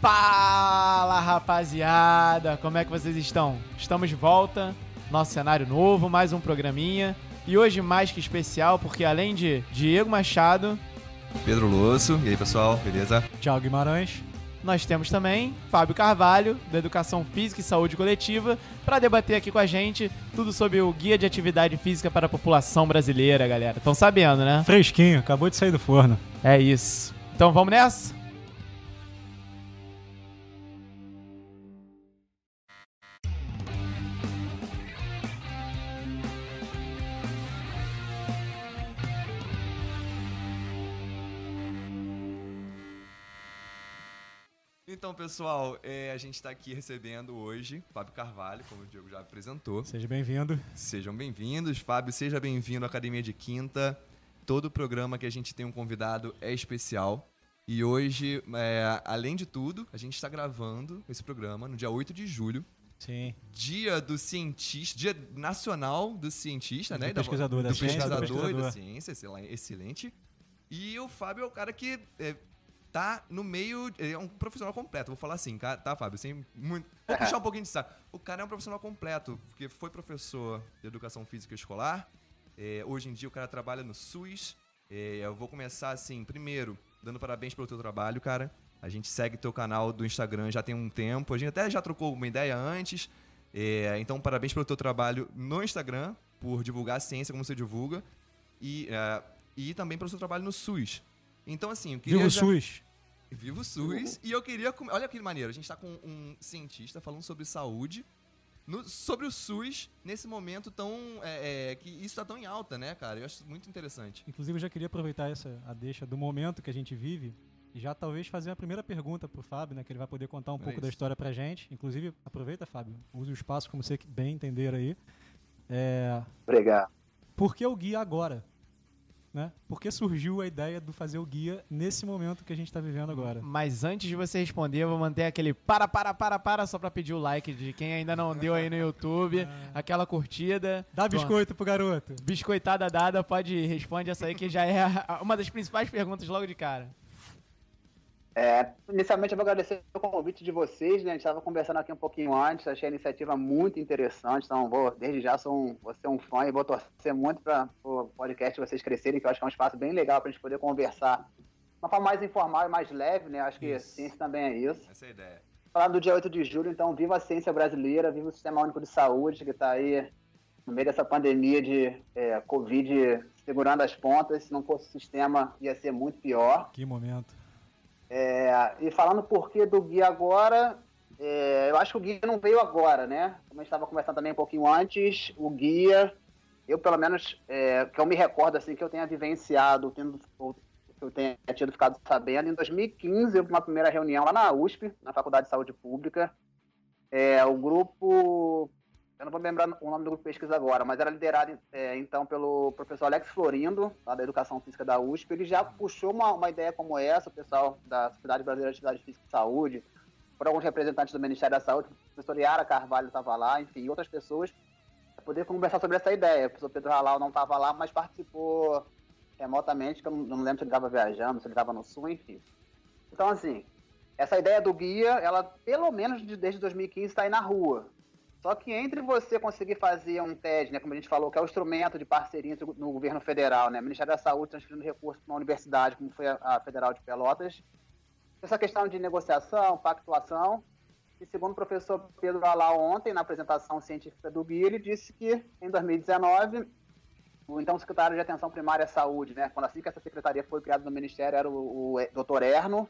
Fala rapaziada, como é que vocês estão? Estamos de volta, nosso cenário novo, mais um programinha. E hoje mais que especial, porque além de Diego Machado, Pedro Losso, e aí pessoal, beleza? Tiago Guimarães. nós temos também Fábio Carvalho, da Educação Física e Saúde Coletiva, para debater aqui com a gente tudo sobre o Guia de Atividade Física para a População Brasileira, galera. Estão sabendo, né? Fresquinho, acabou de sair do forno. É isso. Então vamos nessa? Então, pessoal, é, a gente está aqui recebendo hoje Fábio Carvalho, como o Diego já apresentou. Seja bem-vindo. Sejam bem-vindos. Fábio, seja bem-vindo à Academia de Quinta. Todo programa que a gente tem um convidado é especial. E hoje, é, além de tudo, a gente está gravando esse programa no dia 8 de julho, Sim. dia do cientista, dia nacional do cientista, Do né? pesquisador da do ciência, do pesquisador da pesquisador. ciência, excel- excelente. E o Fábio é o cara que é, tá no meio, ele é um profissional completo, vou falar assim, tá, Fábio? Sem muito, vou puxar um pouquinho de saco. O cara é um profissional completo, porque foi professor de educação física escolar, é, hoje em dia o cara trabalha no SUS. É, eu vou começar assim, primeiro, dando parabéns pelo teu trabalho, cara. A gente segue teu canal do Instagram já tem um tempo. A gente até já trocou uma ideia antes. É, então, parabéns pelo teu trabalho no Instagram, por divulgar a ciência como você divulga. E, e também pelo seu trabalho no SUS. Então, assim, eu queria. Viva o já- SUS. Viva o SUS. E eu queria. come- Olha que maneiro, a gente tá com um cientista falando sobre saúde. no- sobre o SUS nesse momento tão. é, é, que isso tá tão em alta, né, cara? Eu acho muito interessante. Inclusive, eu já queria aproveitar essa a deixa do momento que a gente vive e já talvez fazer a primeira pergunta pro Fábio, né? Que ele vai poder contar um Olha pouco da isso. história pra gente. Inclusive, aproveita, Fábio. Use o espaço como você bem entender aí. É, Obrigado. por que o guia agora? Né? Por que surgiu a ideia do fazer o guia nesse momento que a gente tá vivendo agora? Mas antes de você responder, eu vou manter aquele para, para, para, para, só pra pedir o like de quem ainda não deu aí no YouTube, aquela curtida. Dá biscoito pro garoto. Biscoitada dada, pode responde essa aí que já é uma das principais perguntas logo de cara. É, inicialmente eu vou agradecer o convite de vocês, né? A gente estava conversando aqui um pouquinho antes, achei a iniciativa muito interessante, então vou, desde já sou um, vou ser um fã e vou torcer muito para o podcast vocês crescerem, que eu acho que é um espaço bem legal para a gente poder conversar de uma forma mais informal e mais leve, né? Acho que Isso. ciência também é isso. Essa é a ideia. Falar do dia 8 de julho, então, viva a ciência brasileira, viva o Sistema Único de Saúde, que está aí no meio dessa pandemia de é, Covid segurando as pontas. Se não fosse o sistema, ia ser muito pior. Que momento. É, e falando por que do guia agora, é, eu acho que o guia não veio agora, né? Como a gente estava conversando também um pouquinho antes, o guia, eu pelo menos, é, que eu me recordo assim, que eu tenha vivenciado, tendo, que eu tenha tido ficado sabendo, em 2015, eu fui uma primeira reunião lá na USP, na Faculdade de Saúde Pública, é, o grupo, eu não vou lembrar o nome do grupo de pesquisa agora, mas era liderado é, então pelo professor Alex Florindo, lá da Educação Física da USP. Ele já puxou uma, uma ideia como essa, o pessoal da Sociedade Brasileira de Atividade Física e Saúde, por alguns representantes do Ministério da Saúde, o professor Yara Carvalho estava lá, enfim, outras pessoas, poder conversar sobre essa ideia. O professor Pedro Halal não estava lá, mas participou remotamente, que eu não, não lembro se ele estava viajando, se ele estava no Sul, enfim. Então, assim, essa ideia do guia, ela, pelo menos de- desde 2015, está aí na rua. Só que entre você conseguir fazer um TED, né, como a gente falou, que é o instrumento de parceria no governo federal, né, Ministério da Saúde transferindo recursos para uma universidade, como foi a, a Federal de Pelotas, essa questão de negociação, pactuação, e segundo o professor Pedro Alau ontem, na apresentação científica do guia, ele disse que em 2019 o então secretário de Atenção Primária à Saúde, né, quando assim que essa secretaria foi criada no Ministério, era o, o Dr. Erno,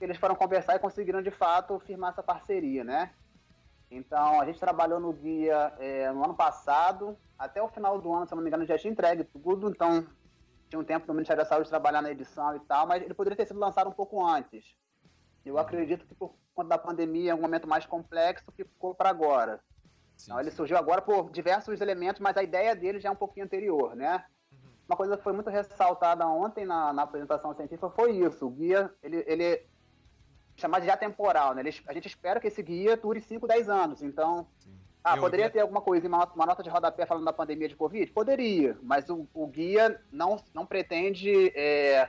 eles foram conversar e conseguiram de fato firmar essa parceria, né? Então, a gente trabalhou no guia é, no ano passado, até o final do ano, se eu não me engano, já tinha entregue tudo, então tinha um tempo no Ministério da Saúde trabalhar na edição e tal, mas ele poderia ter sido lançado um pouco antes. Eu acredito que por conta da pandemia, é um momento mais complexo, ficou para agora. Sim, Então, ele sim. surgiu agora por diversos elementos, mas a ideia dele já é um pouquinho anterior, né? Uma coisa que foi muito ressaltada ontem na, na apresentação científica foi isso. O guia, ele, ele chamado de atemporal, né? A gente espera que esse guia dure 5, 10 anos. Então, Sim. ah, Eu poderia vi- ter alguma coisa, uma, uma nota de rodapé falando da pandemia de Covid? Poderia, mas o, o guia não, não pretende é,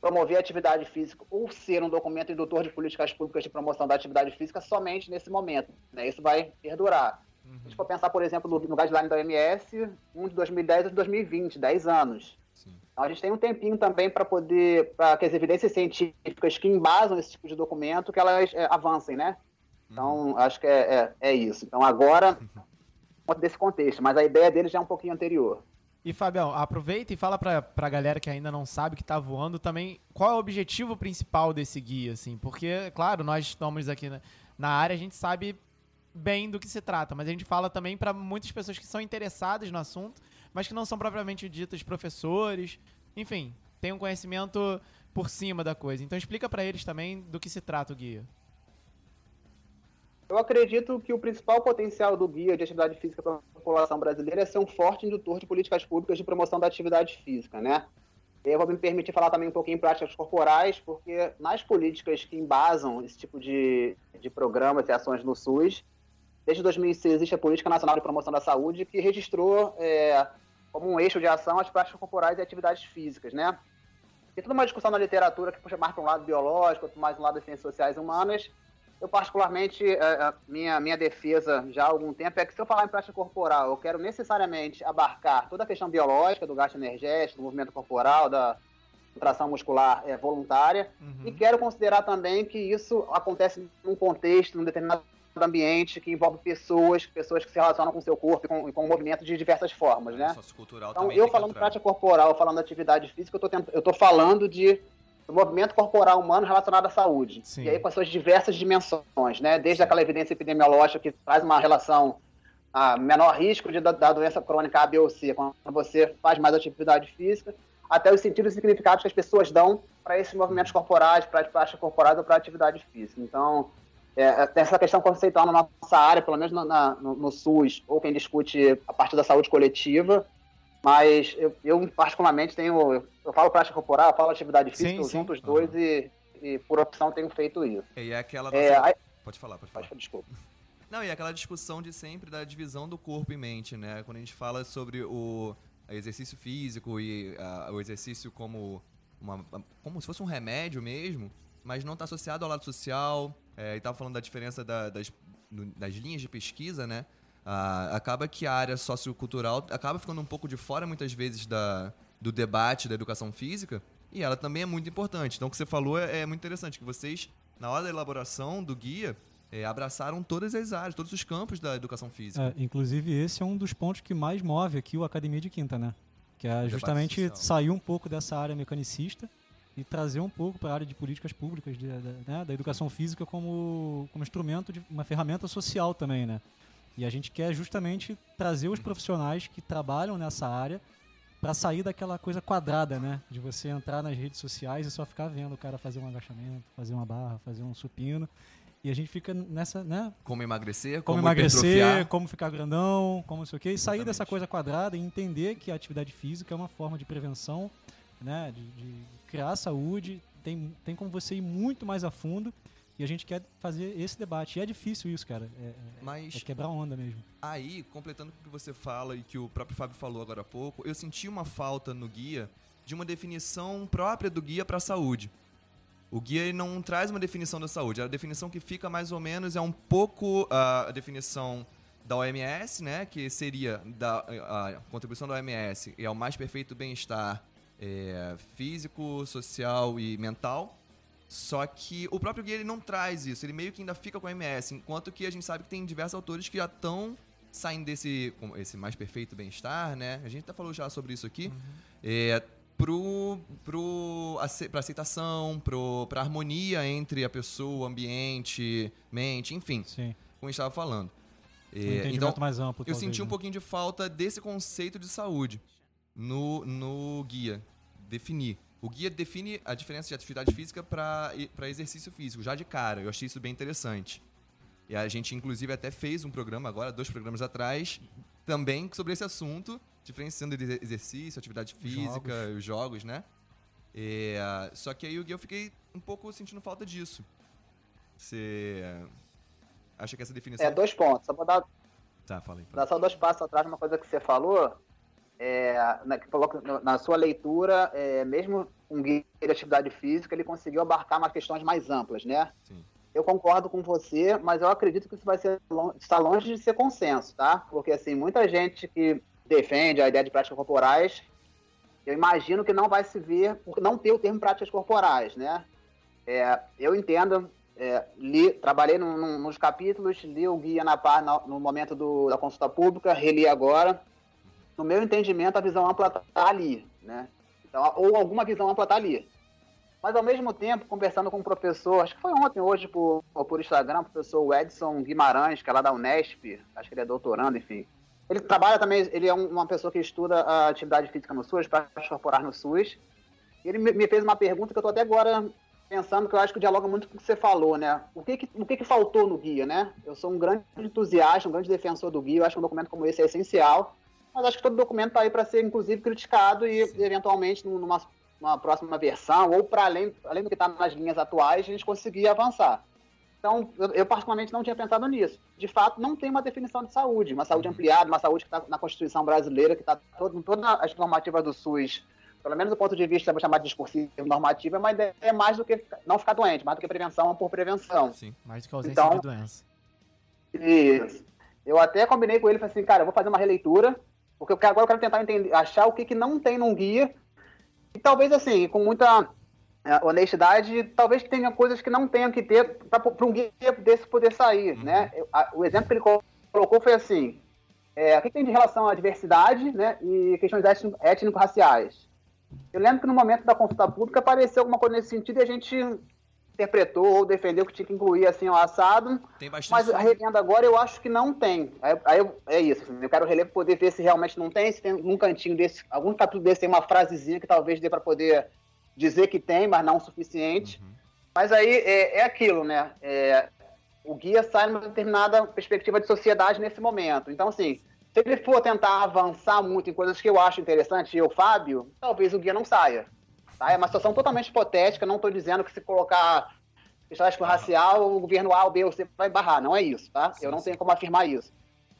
promover atividade física ou ser um documento indutor de políticas públicas de promoção da atividade física somente nesse momento. Né? Isso vai perdurar. Uhum. Se a gente for pensar, por exemplo, no, no guideline da OMS, um de 2010 e de 2020, 10 anos. A gente tem um tempinho também para poder, para que as evidências científicas que embasam esse tipo de documento, que elas é, avancem, né? Então, uhum. acho que é, é, é, isso. Então, agora, uhum. desse contexto, mas a ideia dele já é um pouquinho anterior. E, Fabião, aproveita e fala pra, pra galera que ainda não sabe que tá voando também qual é o objetivo principal desse guia, assim. Porque, claro, nós estamos aqui na, na área, a gente sabe bem do que se trata, mas a gente fala também para muitas pessoas que são interessadas no assunto, mas que não são propriamente ditas professores, enfim, tem um conhecimento por cima da coisa. Então explica para eles também do que se trata o guia. Eu acredito que o principal potencial do guia de atividade física para a população brasileira é ser um forte indutor de políticas públicas de promoção da atividade física, né? Eu vou me permitir falar também um pouquinho em práticas corporais, porque nas políticas que embasam esse tipo de, de programas e ações no SUS, desde 2006 existe a Política Nacional de Promoção da Saúde, que registrou é, como um eixo de ação as práticas corporais e atividades físicas, né? Tem toda uma discussão na literatura que puxa mais para um lado biológico, outro mais um lado das ciências sociais e humanas, eu, particularmente, a, é, é, minha, minha defesa já há algum tempo é que se eu falar em prática corporal, eu quero necessariamente abarcar toda a questão biológica, do gasto energético, do movimento corporal, da contração muscular é, voluntária, uhum. e quero considerar também que isso acontece num contexto, num determinado ambiente que envolve pessoas, pessoas que se relacionam com o seu corpo e com, com o movimento de diversas formas, né? Então, eu falando prática corporal, falando atividade física, eu estou eu tô falando de do movimento corporal humano relacionado à saúde. Sim. E aí com as suas diversas dimensões, né? Desde aquela evidência epidemiológica que traz uma relação a menor risco de, da, da, doença crônica A, B ou C, quando você faz mais atividade física, até os sentidos e significados que as pessoas dão para esses movimentos corporais, para as práticas corporais ou para a atividade física. Então, é, é, tem essa questão conceitual na nossa área, pelo menos na, no, no SUS, ou quem discute a parte da saúde coletiva, mas eu, eu, particularmente, tenho. Eu falo prática corporal, eu falo atividade física, sim, eu junto os dois uhum. e, e, por opção, tenho feito isso. E é aquela. É, nossa... Pode falar, pode falar. Desculpa. Não, e é aquela discussão de sempre da divisão do corpo e mente, né? Quando a gente fala sobre o exercício físico e uh, o exercício como, uma, como se fosse um remédio mesmo, mas não está associado ao lado social. É, e estava falando da diferença da, das, das linhas de pesquisa, né? Ah, acaba que a área sociocultural acaba ficando um pouco de fora muitas vezes da, do debate da educação física e ela também é muito importante. Então o que você falou é, é muito interessante, que vocês, na hora da elaboração do guia, é, abraçaram todas as áreas, todos os campos da educação física. É, inclusive esse é um dos pontos que mais move aqui o Academia de Quinta, né? Que é justamente sair um pouco dessa área mecanicista e trazer um pouco para a área de políticas públicas, de, de, né, da educação física como, como instrumento, de uma ferramenta social também, né? E a gente quer justamente trazer os profissionais que trabalham nessa área para sair daquela coisa quadrada, né? De você entrar nas redes sociais e só ficar vendo o cara fazer um agachamento, fazer uma barra, fazer um supino. E a gente fica nessa, né? Como emagrecer, como, como emagrecer, como ficar grandão, como não sei o quê. E sair dessa coisa quadrada e entender que a atividade física é uma forma de prevenção, né? De, de criar saúde. Tem, tem como você ir muito mais a fundo e a gente quer fazer esse debate. E é difícil isso, cara. É, é, Mas é quebrar onda mesmo. Aí, completando o que você fala e que o próprio Fábio falou agora há pouco, eu senti uma falta no guia de uma definição própria do guia para a saúde. O guia não traz uma definição da saúde. A definição que fica mais ou menos é um pouco uh, a definição da OMS, né, que seria da, a contribuição da OMS é o mais perfeito bem-estar é, físico, social e mental. Só que o próprio guia ele não traz isso, ele meio que ainda fica com a MS, enquanto que a gente sabe que tem diversos autores que já estão saindo desse esse mais perfeito bem-estar, né? A gente até falou já sobre isso aqui. Uhum. É, pro, pro, pra aceitação, pro, pra harmonia entre a pessoa, ambiente, mente, enfim. Sim. Como a gente estava falando. É, um então, mais amplo, eu senti um né? pouquinho de falta desse conceito de saúde no, no guia. Definir. O guia define a diferença de atividade física para exercício físico, já de cara. Eu achei isso bem interessante. E a gente, inclusive, até fez um programa agora, dois programas atrás, também sobre esse assunto, diferenciando exercício, atividade física, jogos. os jogos, né? E, uh, só que aí o guia eu fiquei um pouco sentindo falta disso. Você acha que essa definição. É, dois pontos. Só vou dar. Tá, falei. Dar só dois passos atrás uma coisa que você falou é, na, que coloca na sua leitura, é, mesmo um guia de atividade física, ele conseguiu abarcar umas questões mais amplas, né? Sim. Eu concordo com você, mas eu acredito que isso vai ser está longe de ser consenso, tá? Porque assim, muita gente que defende a ideia de práticas corporais, eu imagino que não vai se ver por não ter o termo práticas corporais, né? É, eu entendo, é, li, trabalhei no, no, nos capítulos, li o guia na no, no momento do, da consulta pública, reli agora no meu entendimento, a visão ampla está ali, né? Então, ou alguma visão ampla está ali. Mas, ao mesmo tempo, conversando com um professor, acho que foi ontem, hoje, por, por Instagram, o professor Edson Guimarães, que é lá da Unesp, acho que ele é doutorando, enfim. Ele trabalha também, ele é uma pessoa que estuda a atividade física no SUS, para incorporar no SUS. E ele me fez uma pergunta que eu estou até agora pensando, que eu acho que dialoga muito com o que você falou, né? O que que, o que que faltou no guia, né? Eu sou um grande entusiasta, um grande defensor do guia, eu acho que um documento como esse é essencial mas acho que todo documento está aí para ser, inclusive, criticado e, Sim. eventualmente, numa, numa próxima versão, ou para além, além do que está nas linhas atuais, a gente conseguir avançar. Então, eu, eu, particularmente não tinha pensado nisso. De fato, não tem uma definição de saúde, uma saúde uhum. ampliada, uma saúde que está na Constituição brasileira, que está em todas as normativas do SUS, pelo menos do ponto de vista, vou chamar de discursivo normativa, mas é mais do que não ficar doente, mais do que prevenção por prevenção. Sim, mais do que ausência então, de doença. Isso. Eu até combinei com ele, falei assim, cara, eu vou fazer uma releitura, porque agora eu quero tentar entender, achar o que, que não tem num guia. E talvez, assim, com muita é, honestidade, talvez tenha coisas que não tenham que ter para um guia desse poder sair, uhum. né? O exemplo que ele colocou foi assim, é, o que tem de relação à diversidade né, e questões étnico-raciais? Eu lembro que no momento da consulta pública apareceu alguma coisa nesse sentido e a gente interpretou ou defendeu que tinha que incluir assim o assado. mas a revenda agora eu acho que não tem. Aí, aí é isso. Assim, eu quero reler para poder ver se realmente não tem, se tem um cantinho desse, algum capítulo desse tem uma frasezinha que talvez dê para poder dizer que tem, mas não o suficiente. Uhum. Mas aí é, é aquilo, né? É, o guia sai numa determinada perspectiva de sociedade nesse momento. Então, assim, se ele for tentar avançar muito em coisas que eu acho interessantes, eu, Fábio, talvez o guia não saia. Tá? É uma situação totalmente hipotética, não estou dizendo que se colocar questão racial, o governo A, o B ou C vai barrar, não é isso, tá? Eu não tenho como afirmar isso.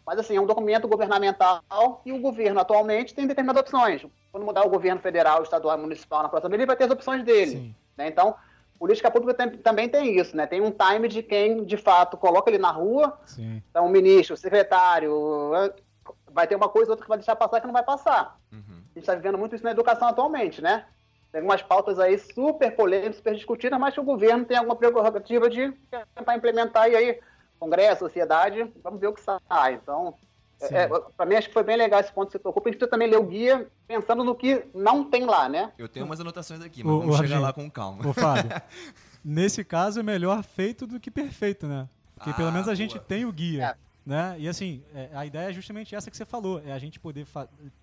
Mas, assim, é um documento governamental e o governo atualmente tem determinadas opções. Quando mudar o governo federal, estadual e municipal na próxima ele vai ter as opções dele. Né? Então, política pública tem, também tem isso, né? Tem um time de quem, de fato, coloca ele na rua. Sim. Então, o ministro, o secretário, vai ter uma coisa ou outra que vai deixar passar que não vai passar. Uhum. A gente está vivendo muito isso na educação atualmente, né? Tem algumas pautas aí super polêmicas, super discutidas, mas que o governo tem alguma prerrogativa de tentar implementar e aí, Congresso, sociedade, vamos ver o que sai. Então, é, é para mim acho que foi bem legal esse ponto que você tocou, porque a gente também ler o guia pensando no que não tem lá, né? Eu tenho umas anotações aqui, mas o, vamos o chegar lá com calma. Ô, Fábio, nesse caso é melhor feito do que perfeito, né? Porque ah, pelo menos a gente tem o guia. É. Né? E assim, é, a ideia é justamente essa que você falou, é a gente poder.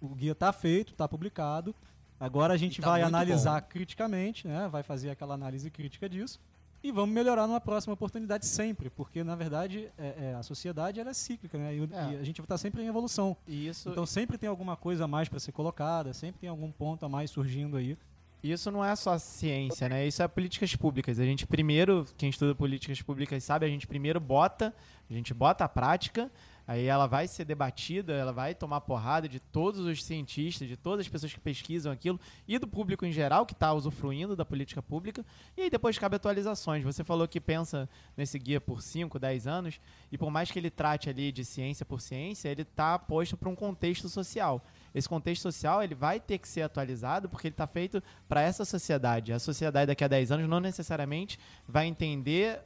O guia está feito, está publicado, Agora a gente tá vai analisar bom. criticamente, né? vai fazer aquela análise crítica disso e vamos melhorar numa próxima oportunidade sempre, porque na verdade é, é, a sociedade ela é cíclica, né? E, é. e a gente está sempre em evolução. Isso. Então sempre tem alguma coisa a mais para ser colocada, sempre tem algum ponto a mais surgindo aí. Isso não é só ciência, né? Isso é políticas públicas. A gente primeiro, quem estuda políticas públicas sabe, a gente primeiro bota, a gente bota a prática, Aí ela vai ser debatida, ela vai tomar porrada de todos os cientistas, de todas as pessoas que pesquisam aquilo e do público em geral que está usufruindo da política pública. E aí depois cabe atualizações. Você falou que pensa nesse guia por 5, 10 anos e por mais que ele trate ali de ciência por ciência, ele está posto para um contexto social. Esse contexto social ele vai ter que ser atualizado porque ele está feito para essa sociedade. A sociedade daqui a 10 anos não necessariamente vai entender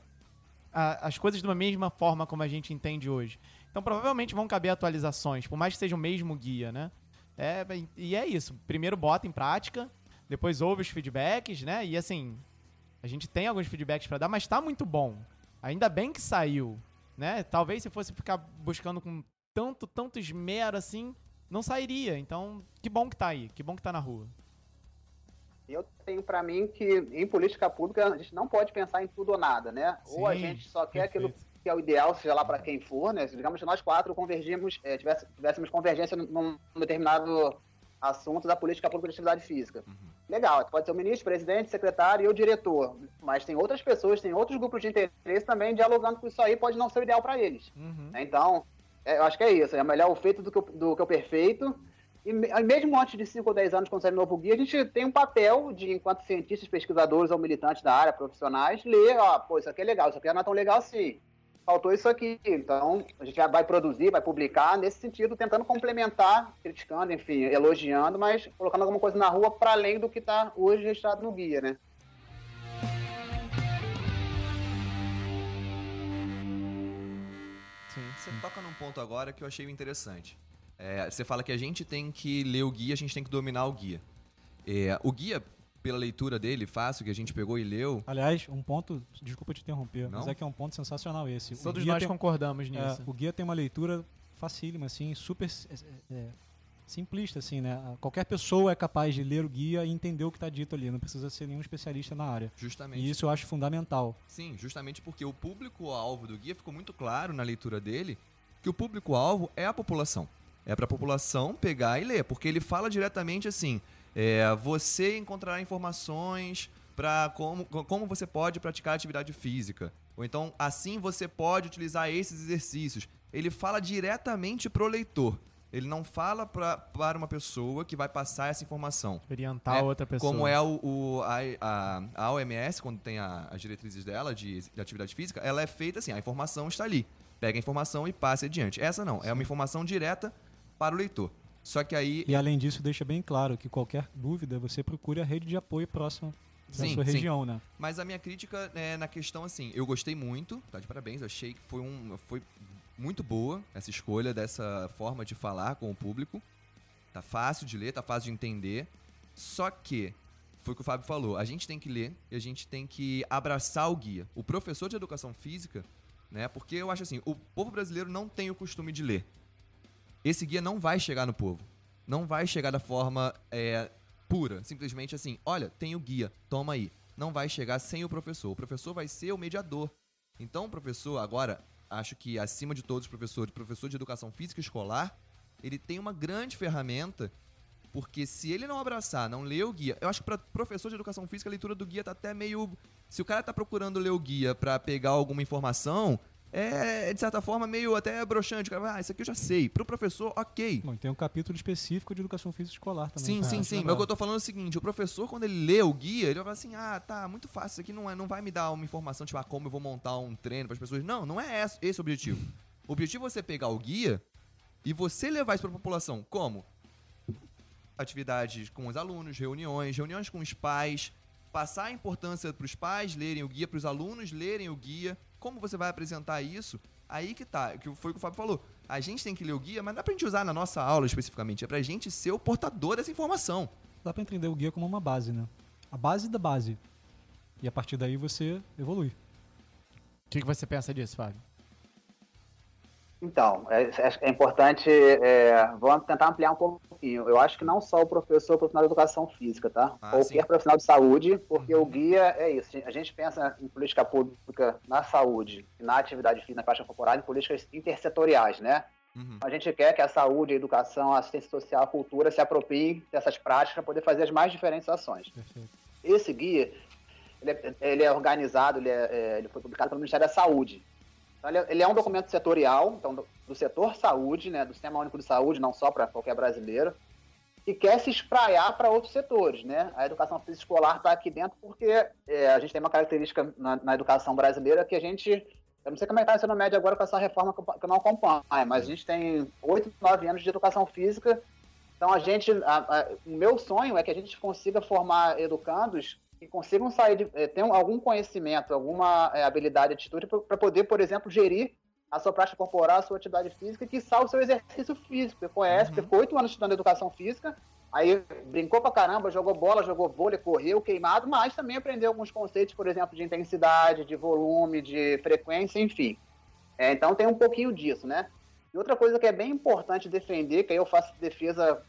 a, as coisas de uma mesma forma como a gente entende hoje. Então provavelmente vão caber atualizações, por mais que seja o mesmo guia, né? É, e é isso. Primeiro bota em prática, depois ouve os feedbacks, né? E assim, a gente tem alguns feedbacks para dar, mas tá muito bom. Ainda bem que saiu, né? Talvez se fosse ficar buscando com tanto, tanto esmero assim, não sairia. Então, que bom que tá aí, que bom que tá na rua. Eu tenho para mim que em política pública a gente não pode pensar em tudo ou nada, né? Sim, ou a gente só quer perfeito. aquilo que é o ideal, seja lá para quem for, né? Digamos que nós quatro convergimos, é, tivéssemos convergência num, num, determinado assunto da política pública de atividade física. Uhum. Legal, pode ser o ministro, presidente, secretário e o diretor, mas tem outras pessoas, tem outros grupos de interesse também dialogando com isso aí, pode não ser o ideal para eles. Uhum. Então, é, eu acho que é isso, é melhor o feito do que o, do que o perfeito, E mesmo antes de 5 ou 10 anos, quando sair novo guia, a gente tem um papel de, enquanto cientistas, pesquisadores ou militantes da área, profissionais, ler, ó, pô, isso aqui é legal, isso aqui não é tão legal assim. Faltou isso aqui. Então, a gente vai produzir, vai publicar nesse sentido, tentando complementar, criticando, enfim, elogiando, mas colocando alguma coisa na rua para além do que está hoje registrado no guia, né? Sim. Você toca num ponto agora que eu achei interessante. É, você fala que a gente tem que ler o guia, a gente tem que dominar o guia. É, o guia, pela leitura dele, fácil, que a gente pegou e leu. Aliás, um ponto, desculpa te interromper, Não? mas é que é um ponto sensacional esse. Todos nós tem, concordamos é, nisso. É, o guia tem uma leitura facílima, assim, super é, é, simplista, assim, né? Qualquer pessoa é capaz de ler o guia e entender o que está dito ali, não precisa ser nenhum especialista na área. Justamente. E isso eu acho fundamental. Sim, justamente porque o público-alvo do guia ficou muito claro na leitura dele que o público-alvo é a população. É para a população pegar e ler, porque ele fala diretamente assim: é, você encontrará informações para como, como você pode praticar atividade física. Ou então, assim você pode utilizar esses exercícios. Ele fala diretamente para o leitor. Ele não fala pra, para uma pessoa que vai passar essa informação. Orientar né? outra pessoa. Como é o, o a, a, a, OMS, quando tem a, as diretrizes dela de, de, atividade física, ela é feita assim, a informação está ali. Pega a informação e passe adiante. Essa não, é uma informação direta para o leitor. Só que aí. E além disso, deixa bem claro que qualquer dúvida você procure a rede de apoio próxima da sim, sua região, sim. né? Mas a minha crítica é na questão assim, eu gostei muito, tá de parabéns, eu achei que foi um foi muito boa essa escolha dessa forma de falar com o público. Tá fácil de ler, tá fácil de entender. Só que foi o que o Fábio falou, a gente tem que ler e a gente tem que abraçar o guia. O professor de educação física, né? Porque eu acho assim, o povo brasileiro não tem o costume de ler esse guia não vai chegar no povo. Não vai chegar da forma é, pura. Simplesmente assim, olha, tem o guia, toma aí. Não vai chegar sem o professor. O professor vai ser o mediador. Então, o professor, agora, acho que acima de todos os professores, professor de educação física escolar, ele tem uma grande ferramenta, porque se ele não abraçar, não ler o guia, eu acho que para professor de educação física a leitura do guia tá até meio. Se o cara tá procurando ler o guia para pegar alguma informação, é, de certa forma, meio até broxante. Ah, isso aqui eu já sei. Para o professor, ok. Bom, tem um capítulo específico de educação física escolar também. Sim, sim, sim. Mas o que eu tô falando é o seguinte: o professor, quando ele lê o guia, ele vai falar assim: ah, tá, muito fácil. Isso aqui não, é, não vai me dar uma informação, tipo, ah, como eu vou montar um treino para as pessoas. Não, não é esse, esse o objetivo. O objetivo é você pegar o guia e você levar isso para a população. Como? Atividades com os alunos, reuniões, reuniões com os pais, passar a importância para os pais lerem o guia, para os alunos lerem o guia como você vai apresentar isso? Aí que tá, que foi o que o Fábio falou. A gente tem que ler o guia, mas não é pra gente usar na nossa aula especificamente, é pra gente ser o portador dessa informação. Dá pra entender o guia como uma base, né? A base da base. E a partir daí você evolui. O que, que você pensa disso, Fábio? Então, é, é, é importante, é, vamos tentar ampliar um pouquinho. Eu acho que não só o professor, o profissional de educação física, tá? Ah, Qualquer sim. profissional de saúde, porque uhum. o guia é isso. A gente pensa em política pública na saúde, na atividade física, na faixa corporal, em políticas intersetoriais, né? Uhum. A gente quer que a saúde, a educação, a assistência social, a cultura se apropriem dessas práticas para poder fazer as mais diferentes ações. Perfeito. Esse guia, ele é, ele é organizado, ele, é, é ele foi publicado pelo Ministério da Saúde. Então, ele, é, ele é um documento setorial, então, do, setor saúde, né, do Sistema Único de Saúde, não só para qualquer brasileiro, que quer se espraiar para outros setores. Né? A educação física escolar está aqui dentro porque é, a gente tem uma característica na, na, educação brasileira que a gente. Eu não sei como é que está sendo médio agora com essa reforma que eu não acompanho, mas a gente tem oito, nove anos de educação física. Então, a gente. A, a, o meu sonho é que a gente consiga formar educandos que consigam sair de, é, ter algum conhecimento, alguma é, habilidade, atitude para poder, por exemplo, gerir a sua prática corporal, a sua atividade física, que o seu exercício físico. Você conhece, uhum. ficou oito anos estudando educação física, aí brincou pra caramba, jogou bola, jogou vôlei, correu, queimado, mas também aprendeu alguns conceitos, por exemplo, de intensidade, de volume, de frequência, enfim. É, então tem um pouquinho disso, né? E outra coisa que é bem importante defender, que aí eu faço defesa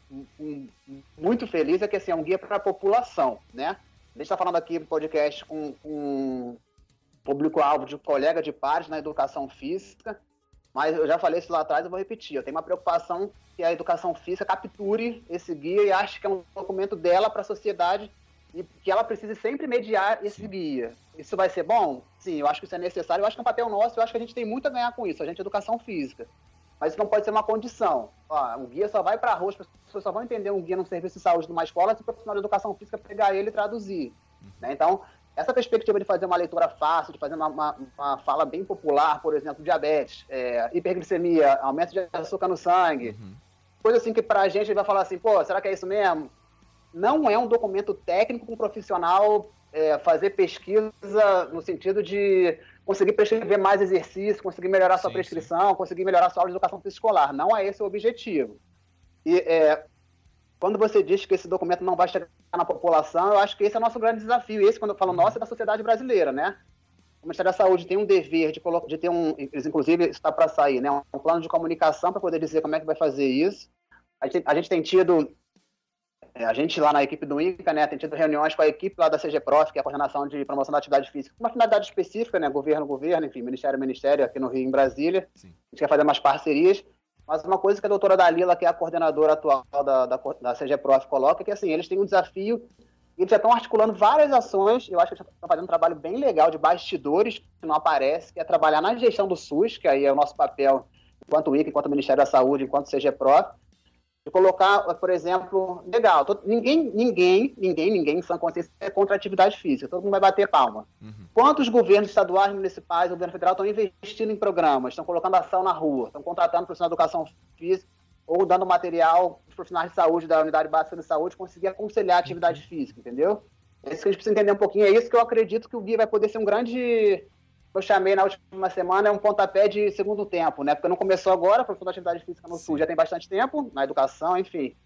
muito feliz, é que assim, é um guia para a população, né? A gente está falando aqui no podcast com, com público-alvo de colega de pares na educação física, mas eu já falei isso lá atrás, eu vou repetir. Eu tenho uma preocupação que a educação física capture esse guia e ache que é um documento dela para a sociedade e que ela precise sempre mediar esse guia. Isso vai ser bom? Sim, eu acho que isso é necessário. Eu acho que é um papel nosso, eu acho que a gente tem muito a ganhar com isso, a gente é educação física. Mas isso não pode ser uma condição. Ó, um guia só vai para a rua, as pessoas só vão entender um guia num serviço de saúde de uma escola se o profissional de educação física pegar ele e traduzir. Né? Então, essa perspectiva de fazer uma leitura fácil, de fazer uma, uma, uma fala bem popular, por exemplo, diabetes, é, hiperglicemia, aumento de açúcar no sangue, uhum. coisa assim que para a gente vai falar assim, pô, será que é isso mesmo? Não é um documento técnico com um profissional é, fazer pesquisa no sentido de conseguir prescrever mais exercício, conseguir melhorar sua sim, prescrição, sim. conseguir melhorar sua aula de educação escolar. Não é esse o objetivo. E é, quando você diz que esse documento não vai chegar na população, eu acho que esse é o nosso grande desafio. Esse, quando eu falo nosso, é da sociedade brasileira, né? O Ministério da Saúde tem um dever de, de ter um, inclusive está para sair, né, um plano de comunicação para poder dizer como é que vai fazer isso. A gente, a gente tem tido a gente lá na equipe do INCA, né, tem tido reuniões com a equipe lá da CGPROF, que é a Coordenação de Promoção da Atividade Física, uma finalidade específica, né, governo, governo, enfim, ministério, ministério, aqui no Rio, em Brasília. Sim. A gente quer fazer umas parcerias. Mas uma coisa que a doutora Dalila, que é a coordenadora atual da, da, da CGPROF, coloca é que, assim, eles têm um desafio, eles já estão articulando várias ações, eu acho que eles estão fazendo um trabalho bem legal de bastidores, que não aparece, que é trabalhar na gestão do SUS, que aí é o nosso papel enquanto INCA, enquanto Ministério da Saúde, enquanto CGPROF, de colocar, por exemplo, legal, todo, ninguém, ninguém, ninguém, ninguém em sã consciência é contra a atividade física, todo mundo vai bater palma. Uhum. Quantos governos estaduais, municipais, governo federal estão investindo em programas, estão colocando ação na rua, estão contratando profissionais de educação física ou dando material para os profissionais de saúde da unidade básica de saúde conseguir aconselhar a atividade uhum. física, entendeu? É isso que a gente precisa entender um pouquinho, é isso que eu acredito que o guia vai poder ser um grande eu chamei na última semana é um pontapé de segundo tempo, né? Porque não começou agora, a professor da atividade física no Sim. Sul já tem bastante tempo, na educação, enfim.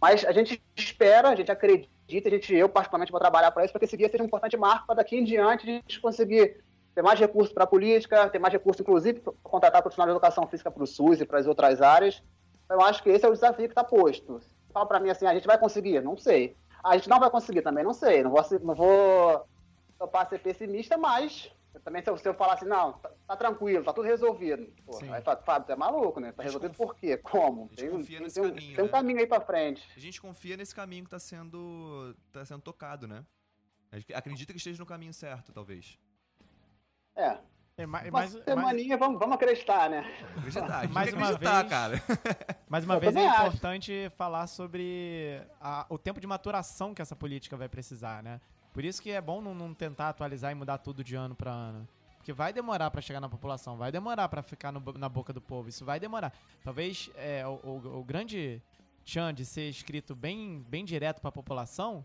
Mas a gente espera, a gente acredita, a gente, eu particularmente vou trabalhar para isso, para que esse dia seja um importante marco para daqui em diante a gente conseguir ter mais recursos para a política, ter mais recursos, inclusive, para contratar profissional de educação física para o SUS e para as outras áreas. Eu acho que esse é o desafio que está posto. Fala para mim assim, a gente vai conseguir? Não sei. A gente não vai conseguir também? Não sei. Não vou, não vou topar ser pessimista, mas também se eu, se eu falar assim, não, tá, tá, tranquilo, tá tudo resolvido. Pô, aí Fábio, você é maluco, né? Tá resolvido confia, por quê? Como? Tem, confia tem, nesse tem, caminho, tem um né? caminho aí pra frente. A gente confia nesse caminho que tá sendo, tá sendo tocado, né? Acredita que esteja no caminho certo, talvez. É. É, mais, mais, semaninha, vamos, vamos acreditar, né? Acreditar, mais uma acreditar, vez, cara. Mais uma vez é acho. importante falar sobre a, o tempo de maturação que essa política vai precisar, né? Por isso que é bom não, não tentar atualizar e mudar tudo de ano para ano. Porque vai demorar para chegar na população, vai demorar para ficar no, na boca do povo, isso vai demorar. Talvez é, o, o, o, grande chan de ser escrito bem, bem direto para a população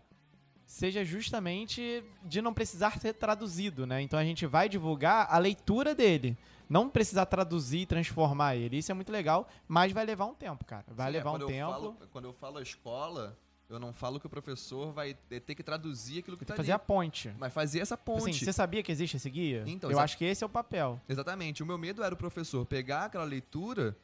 seja justamente de não precisar ser traduzido, né? Então a gente vai divulgar a leitura dele, não precisar traduzir e transformar ele. Isso é muito legal, mas vai levar um tempo, cara. Vai Sim, é, levar é, um tempo. Falo, quando eu falo escola, eu não falo que o professor vai ter que traduzir aquilo que Tem tá fazer ali. a ponte. Mas fazer essa tipo assim, ponte. Assim, você sabia que existe esse guia? Então, eu acho que esse é o papel. Exatamente. O meu medo era o professor pegar aquela leitura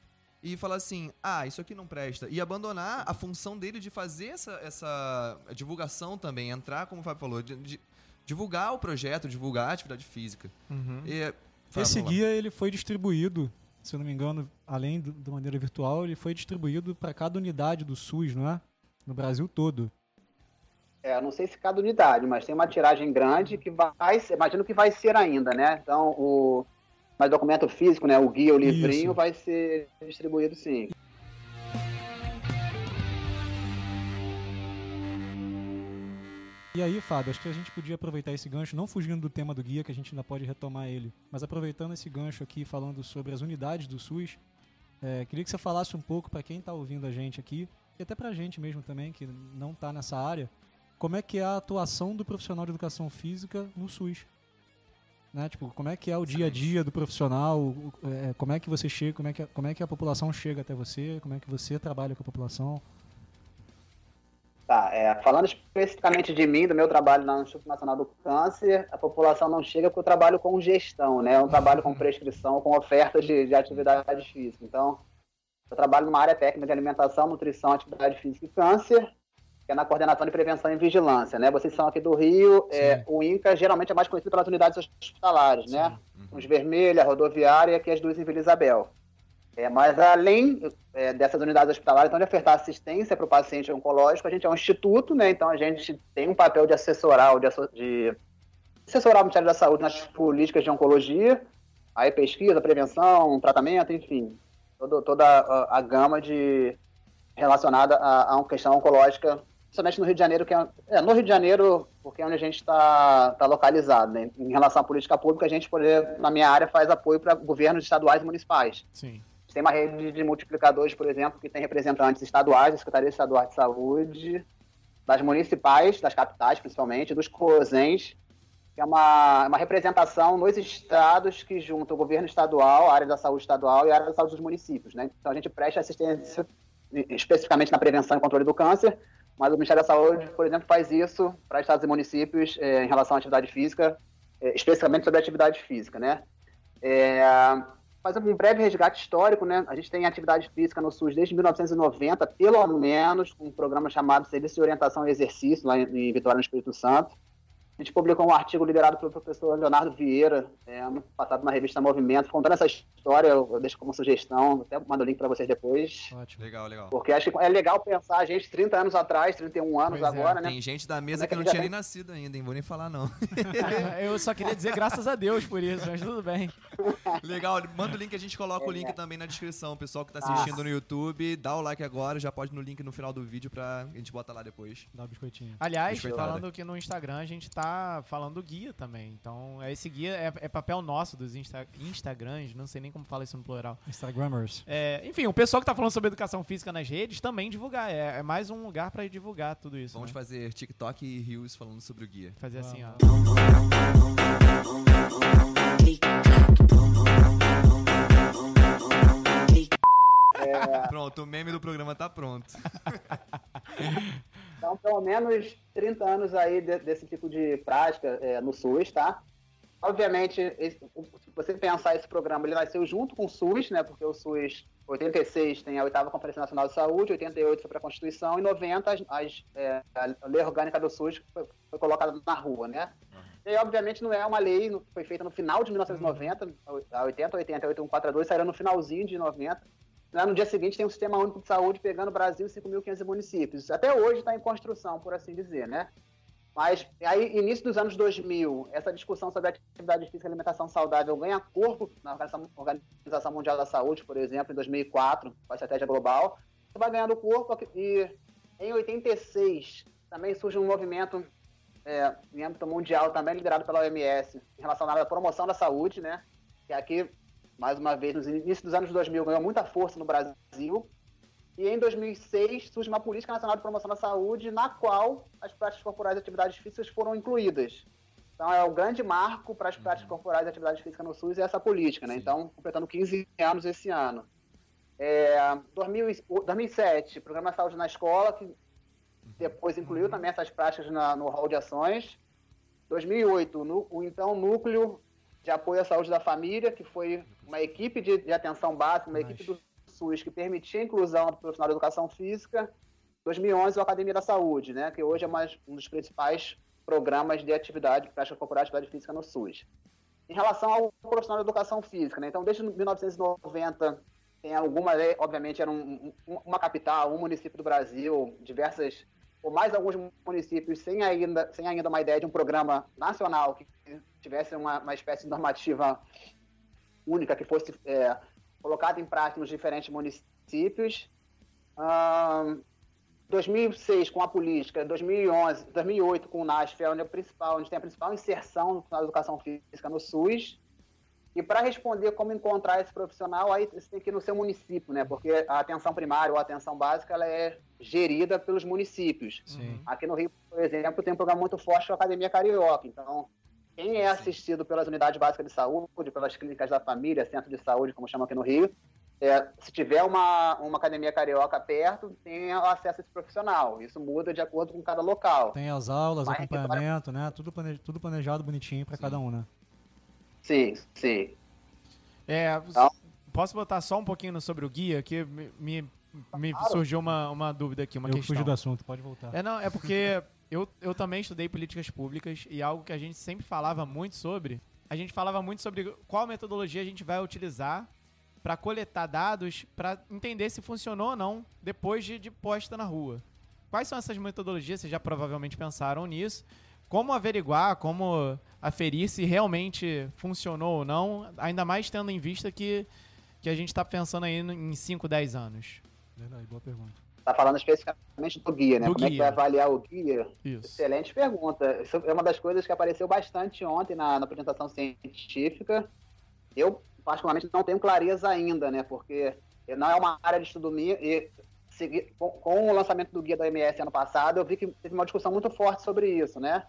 e falar assim: ah, isso aqui não presta. E abandonar a função dele de fazer essa, essa divulgação também, entrar, como o Fábio falou, de, de divulgar o projeto, divulgar a atividade física. Uhum. E, Esse guia ele foi distribuído, se eu não me engano, além do, da maneira virtual, ele foi distribuído para cada unidade do SUS, não é? No Brasil todo. É, não sei se cada unidade, mas tem uma tiragem grande que vai, imagino que vai ser ainda, né? Então, o mas documento físico, né, o guia, o livrinho, Isso. vai ser distribuído sim. E aí, Fábio, acho que a gente podia aproveitar esse gancho, não fugindo do tema do guia, que a gente ainda pode retomar ele, mas aproveitando esse gancho aqui, falando sobre as unidades do SUS, é, queria que você falasse um pouco para quem está ouvindo a gente aqui, e até pra gente mesmo também, que não tá nessa área, como é que é a atuação do profissional de educação física no SUS. Né? Tipo, como é que é o dia a dia do profissional, é, como é que você chega, como é que, como é que a população chega até você, como é que você trabalha com a população. Tá, é, falando especificamente de mim, do meu trabalho no Instituto Nacional do Câncer, a população não chega porque eu trabalho com gestão, né? Eu trabalho com prescrição, com oferta de, de atividade física. Então, eu trabalho numa área técnica de alimentação, nutrição, atividade física e câncer, que é na coordenação de prevenção e vigilância, né? Vocês são aqui do Rio, é, o INCA geralmente é mais conhecido pelas unidades hospitalares, né? Sim. Uhum. Os Vermelha, Rodoviária e aqui as duas em Vila Isabel. É, mas além é, dessas unidades hospitalares, então de ofertar assistência para o paciente oncológico, a gente é um instituto, né? Então a gente tem um papel de assessorar, de, de assessorar o Ministério da Saúde nas políticas de oncologia, aí pesquisa, prevenção, tratamento, enfim. Todo, toda a, a, gama de relacionada a, a uma questão oncológica, principalmente no Rio de Janeiro, que é, é no Rio de Janeiro, porque é onde a gente está tá localizado. Né? Em relação à política pública, a gente, por exemplo, na minha área, faz apoio para governos estaduais e municipais. Sim. Tem uma rede de multiplicadores, por exemplo, que tem representantes estaduais, da Secretaria Estadual de Saúde, das municipais, das capitais principalmente, dos COSENs, que é uma, uma representação nos estados que junta o governo estadual, a área da saúde estadual e a área da saúde dos municípios. Né? Então a gente presta assistência especificamente na prevenção e controle do câncer, mas o Ministério da Saúde, por exemplo, faz isso para estados e municípios é, em relação à atividade física, é, especificamente sobre a atividade física, né? É, fazer um breve resgate histórico, né? A gente tem atividade física no SUS desde 1990, pelo menos, com um programa chamado Serviço de Orientação e Exercício, lá em Vitória, no Espírito Santo. A gente publicou um artigo liderado pelo professor Leonardo Vieira, é, ano passado na revista Movimento, contando essa história. Eu, deixo como sugestão, até mando o link para vocês depois. Ótimo. Legal, legal. Porque acho que é legal pensar a gente 30 anos atrás, 31 anos pois é. agora, é. né? Tem gente da mesa que não tinha nem nascido ainda, hein? Vou nem falar, não. eu só queria dizer graças a Deus por isso, mas tudo bem. Legal, manda o link, a gente coloca é, o link também na descrição. O pessoal que tá assistindo ah. no YouTube, dá o like agora, já pode no link no final do vídeo pra a gente botar lá depois. Dá o biscoitinho. Aliás, falando que no Instagram a gente tá falando guia também. Então, esse guia é, é papel nosso dos Insta, Instagrams, não sei nem como fala isso no plural. Instagrammers. É, enfim, o pessoal que tá falando sobre educação física nas redes também divulgar. É, é mais um lugar para divulgar tudo isso. Vamos né? fazer TikTok e Reels falando sobre o guia. Fazer assim, ó. É... Pronto, o meme do programa tá pronto. Então, pelo menos 30 anos aí de, desse tipo de prática é, no SUS, tá? Obviamente, esse, se você pensar esse programa, ele nasceu junto com o SUS, né? Porque o SUS, 86 tem a oitava Conferência Nacional de Saúde, 88 foi para a Constituição e 90 as, as, é, a lei orgânica do SUS foi, foi colocada na rua, né? E, obviamente, não é uma lei, foi feita no final de 1990, a 80, 88, 142 saíram no finalzinho de 90 no dia seguinte tem um sistema único de saúde pegando o Brasil e 5.500 municípios. Até hoje está em construção, por assim dizer, né? Mas aí, início dos anos 2000, essa discussão sobre atividade física e alimentação saudável ganha corpo na Organização Mundial da Saúde, por exemplo, em 2004, com a estratégia global. Vai ganhando corpo e em 86 também surge um movimento é, em âmbito mundial, também liderado pela OMS, relacionado à promoção da saúde, né? Que aqui mais uma vez, no início dos anos 2000, ganhou muita força no Brasil. E em 2006 surge uma Política Nacional de Promoção da Saúde, na qual as práticas corporais e atividades físicas foram incluídas. Então, é o grande marco para as uhum. práticas corporais e atividades físicas no SUS é essa política, né? Então, completando 15 anos esse ano. É, 2007, Programa Saúde na Escola, que depois incluiu uhum. também essas práticas na, no rol de ações. 2008, no, o então Núcleo de Apoio à Saúde da Família, que foi uma equipe de, de atenção básica, uma Mas... equipe do SUS que permitia a inclusão do profissional de educação física. 2011, o Academia da Saúde, né, que hoje é mais, um dos principais programas de atividade, prática corporal atividade física no SUS. Em relação ao profissional de educação física, né, então desde 1990 tem alguma, obviamente era um, um, uma capital, um município do Brasil, diversas ou mais alguns municípios sem ainda, sem ainda uma ideia de um programa nacional que tivesse uma, uma espécie de normativa única que fosse é, colocada em prática nos diferentes municípios. Um, 2006 com a política, 2011, 2008 com o NASF, é onde, é principal, onde tem a principal inserção na educação física no SUS. E para responder como encontrar esse profissional, aí você tem que ir no seu município, né? Porque a atenção primária ou a atenção básica ela é gerida pelos municípios. Sim. Aqui no Rio, por exemplo, tem um programa muito forte com a Academia Carioca. Então, quem é assistido pelas unidades básicas de saúde, pelas clínicas da família, centro de saúde, como chama aqui no Rio, é, se tiver uma, uma academia carioca perto, tem acesso a esse profissional. Isso muda de acordo com cada local. Tem as aulas, Mas acompanhamento, né? Tudo, plane... tudo planejado bonitinho para cada um, né? Sim, sim. É, então, posso botar só um pouquinho sobre o guia, que me, me, me claro. surgiu uma, uma dúvida aqui, uma Eu questão. fugi do assunto, pode voltar. É, não, é porque eu, eu também estudei políticas públicas e algo que a gente sempre falava muito sobre, a gente falava muito sobre qual metodologia a gente vai utilizar para coletar dados para entender se funcionou ou não depois de, de posta na rua. Quais são essas metodologias? Vocês já provavelmente pensaram nisso. Como averiguar, como aferir se realmente funcionou ou não, ainda mais tendo em vista que que a gente tá pensando aí em 5, 10 anos? Verdade, boa pergunta. Tá falando especificamente do guia, né? Do Como é que guia. vai avaliar o guia? Isso. Excelente pergunta. Isso é uma das coisas que apareceu bastante ontem na, na apresentação científica. Eu, particularmente, não tenho clareza ainda, né? Porque não é uma área de estudo minha e segui- com, com o lançamento do guia da OMS ano passado, eu vi que teve uma discussão muito forte sobre isso, né?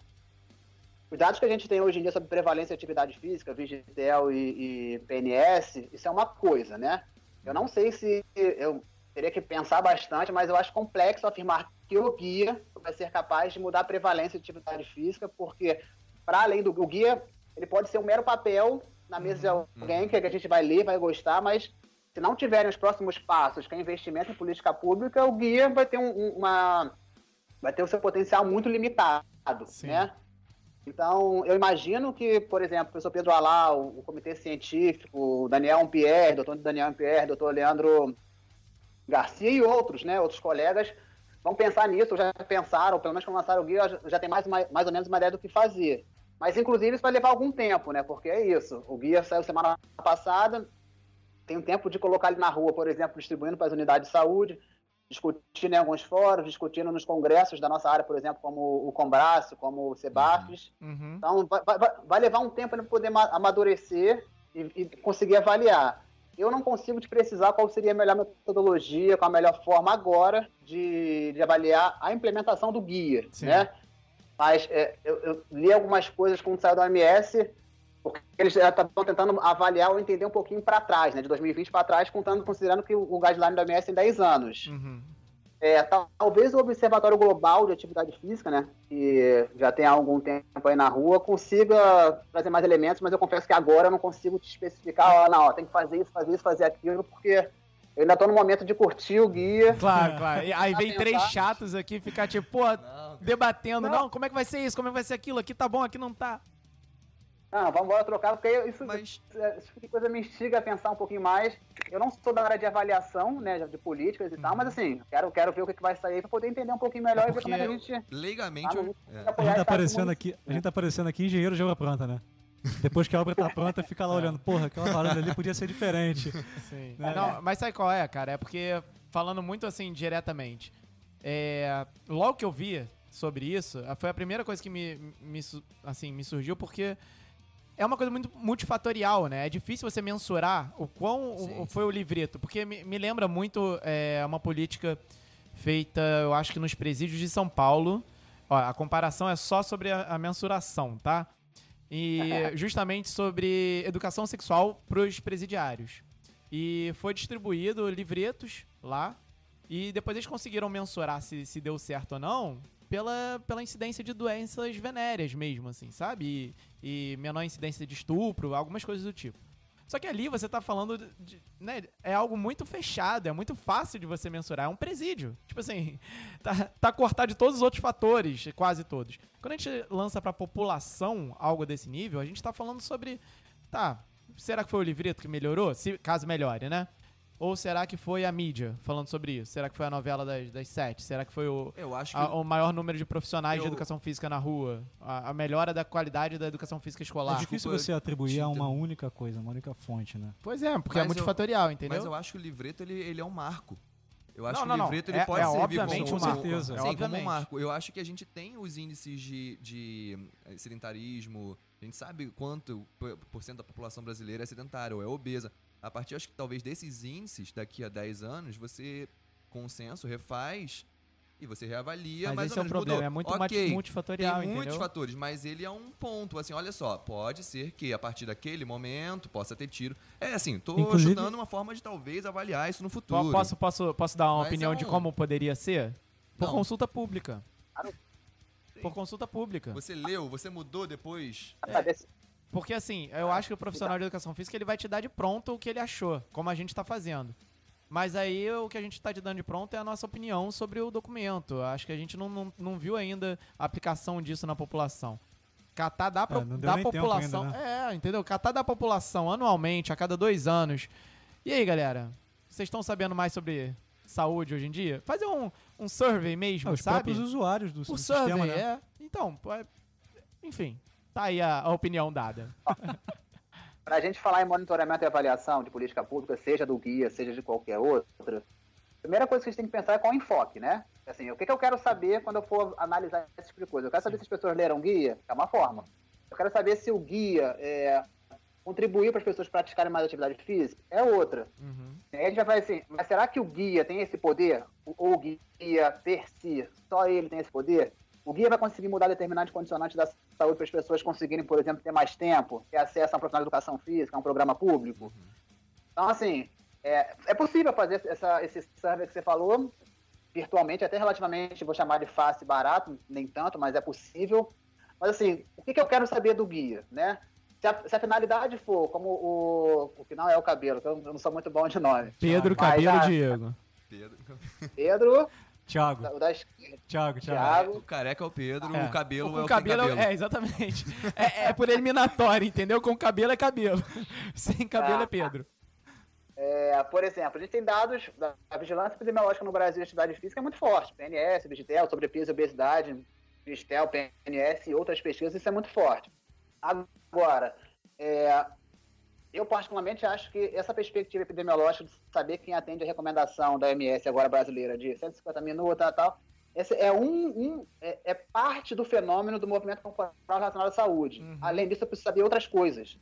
Os dados que a gente tem hoje em dia sobre prevalência de atividade física, Vigitel e, e PNS, isso é uma coisa, né? Eu não sei se eu teria que pensar bastante, mas eu acho complexo afirmar que o guia vai ser capaz de mudar a prevalência de atividade física, porque, para além do guia, ele pode ser um mero papel na mesa de alguém que a gente vai ler, vai gostar, mas se não tiverem os próximos passos, que é investimento em política pública, o guia vai ter um- um- uma vai ter o seu potencial muito limitado, Sim. né? Então, eu imagino que, por exemplo, o professor Pedro Alá, o, o comitê científico, o Daniel Ampierre, doutor Daniel Ampierre, doutor Leandro Garcia e outros, né, outros colegas, vão pensar nisso, já pensaram, pelo menos quando lançaram o guia, já, já tem mais, uma- mais ou menos uma ideia do que fazer. Mas, inclusive, isso vai levar algum tempo, né, porque é isso, o guia saiu semana passada, tem um tempo de colocar ele na rua, por exemplo, distribuindo para as unidades de saúde, discutindo em alguns fóruns, discutindo nos congressos da nossa área, por exemplo, como o Combraço, como o Sebafes. Uhum. Então, vai, vai- vai levar um tempo para poder ma- amadurecer e, e conseguir avaliar. Eu não consigo te precisar qual seria a melhor metodologia, qual a melhor forma agora de, de avaliar a implementação do guia, Sim. né? Mas é, eu, eu li algumas coisas quando saiu da OMS, porque eles estavam tentando avaliar ou entender um pouquinho para trás, né? De 2020 para trás, contando, considerando que o, o guideline da OMS tem 10 anos. Uhum. É, tal- talvez o Observatório Global de Atividade Física, né, que já tem há algum tempo aí na rua, consiga trazer mais elementos, mas eu confesso que agora eu não consigo te especificar, ó, não, ó, tem que fazer isso, fazer isso, fazer aquilo, porque eu ainda tô no momento de curtir o guia. Claro, claro. E aí vem três chatos aqui e ficar tipo, pô, debatendo. Não. como é que vai ser isso? Como é que vai ser aquilo? Aqui tá bom, aqui não tá. Não, vamos embora trocar, porque isso, Mas- esse tipo de coisa me instiga a pensar um pouquinho mais. Eu não sou da área de avaliação, né, de políticas e tal, mas assim, quero, quero ver o que, que vai sair para poder entender um pouquinho melhor e ver como é que a gente... Leigamente, eu- é. A gente tá aparecendo aqui, a gente tá aparecendo aqui engenheiro de obra pronta, né? Depois que a obra tá pronta, fica lá olhando, porra, aquela parada ali podia ser diferente. Sim. Né? Não, mas sabe qual é, cara? É porque, falando muito assim, diretamente, é, logo que eu vi sobre isso, foi a primeira coisa que me, me, assim, me surgiu, porque é uma coisa muito multifatorial, né? É difícil você mensurar o quão o- foi o livreto, porque me, me lembra muito é, uma política feita, eu acho que nos presídios de São Paulo. Ó, a comparação é só sobre a, a mensuração, tá? E justamente sobre educação sexual para os presidiários. E foi distribuído livretos lá. E depois eles conseguiram mensurar se, se deu certo ou não pela, pela incidência de doenças venéreas mesmo, assim, sabe? E, e menor incidência de estupro, algumas coisas do tipo. Só que ali você tá falando de, de- né, é algo muito fechado, é muito fácil de você mensurar, é um presídio. Tipo assim, tá, tá cortado de todos os outros fatores, quase todos. Quando a gente lança pra população algo desse nível, a gente tá falando sobre, tá, será que foi o livreto que melhorou? Se, caso melhore, né? Ou será que foi a mídia falando sobre isso? Será que foi a novela das, das sete? Será que foi o, Eu acho que. a- o maior número de profissionais de Eu- educação física na rua? A, a melhora da qualidade da educação física É escolar? difícil desculpa, você atribuir a uma única coisa, uma única fonte, né? Pois é, porque é Mas eu- multifatorial, entendeu? Mas eu acho que o livreto ele, ele é um marco. Eu acho Não, que não, o não. livreto ele É- pode é servir obviamente como, um marco. como- Sim, sim, como um marco. Eu acho que a gente tem os índices de, de eh, sedentarismo, a gente sabe quanto por por cento da população brasileira é sedentária ou é obesa. A partir, acho que talvez desses índices, daqui a 10 anos, você, consenso, refaz e você reavalia, Mas mais esse ou é o menos problema, mudou. é muito Ok, mati- multifatorial, tem muitos entendeu? fatores, mas ele é um ponto. Assim, olha só, pode ser que a partir daquele momento possa ter tiro. É assim, tô Inclusive- chutando uma forma de talvez avaliar isso no futuro. Posso, posso, posso dar uma Mas opinião é de um- como poderia ser? Por Não. consulta pública. Claro. Por consulta pública. Você leu, você mudou depois. Se- Porque assim, eu acho que o profissional de educação física ele vai te dar de pronto o que ele achou, como a gente tá fazendo. Mas aí o que a gente tá te dando de pronto é a nossa opinião sobre o documento. Acho que a gente não, não, não viu ainda a aplicação disso na população. Catar da, pro- É, da população. ainda, É, entendeu? Catar da população anualmente, a cada dois anos. E aí, galera? Vocês estão sabendo mais sobre saúde hoje em dia? Fazer um, um survey mesmo, Ah, os sabe? próprios usuários do, O do survey, sistema, né? é. Então, é- enfim, tá aí a, a opinião dada. para a gente falar em monitoramento e avaliação de política pública, seja do guia, seja de qualquer outra, a primeira coisa que a gente tem que pensar é qual o enfoque, né? Assim, o que, que eu quero saber quando eu for analisar esse tipo de coisa? Eu quero saber se as pessoas leram guia, é uma forma. Eu quero saber se o guia é, contribuiu para as pessoas praticarem mais atividade física, é outra. Uhum. Aí a gente vai falar assim, mas será que o guia tem esse poder? Ou o guia per si, só ele tem esse poder? O guia vai conseguir mudar determinados condicionantes da saúde para as pessoas conseguirem, por exemplo, ter mais tempo, ter acesso a um profissional de educação física, a um programa público. Uhum. Então, assim, é, é possível fazer essa, esse survey que você falou virtualmente, até relativamente, vou chamar de fácil e barato, nem tanto, mas é possível. Mas, assim, o que, que eu quero saber do guia, né? Se a, se a, finalidade for, como o, o que não é o cabelo, que eu, não sou muito bom de nome. Pedro, Cabelo a, Diego. Pedro. Pedro. Thiago. O da Thiago, Thiago. Thiago. O careca é o Pedro, é. o cabelo o, é o, cabelo, cabelo. É, exatamente. é, é, por eliminatório, entendeu? Com cabelo é cabelo. Sem cabelo é Pedro. É, por exemplo, a gente tem dados da vigilância epidemiológica no Brasil de atividade física é muito forte. PNS, Vigitel, sobrepeso e obesidade, Vigitel, PNS e outras pesquisas, isso é muito forte. Agora, é, eu particularmente acho que essa perspectiva epidemiológica de saber quem atende a recomendação da OMS agora brasileira de 150 minutos e tal, esse é um, um é, é, parte do fenômeno do movimento corporal relacionado à saúde. Uhum. Além disso, eu preciso saber outras coisas.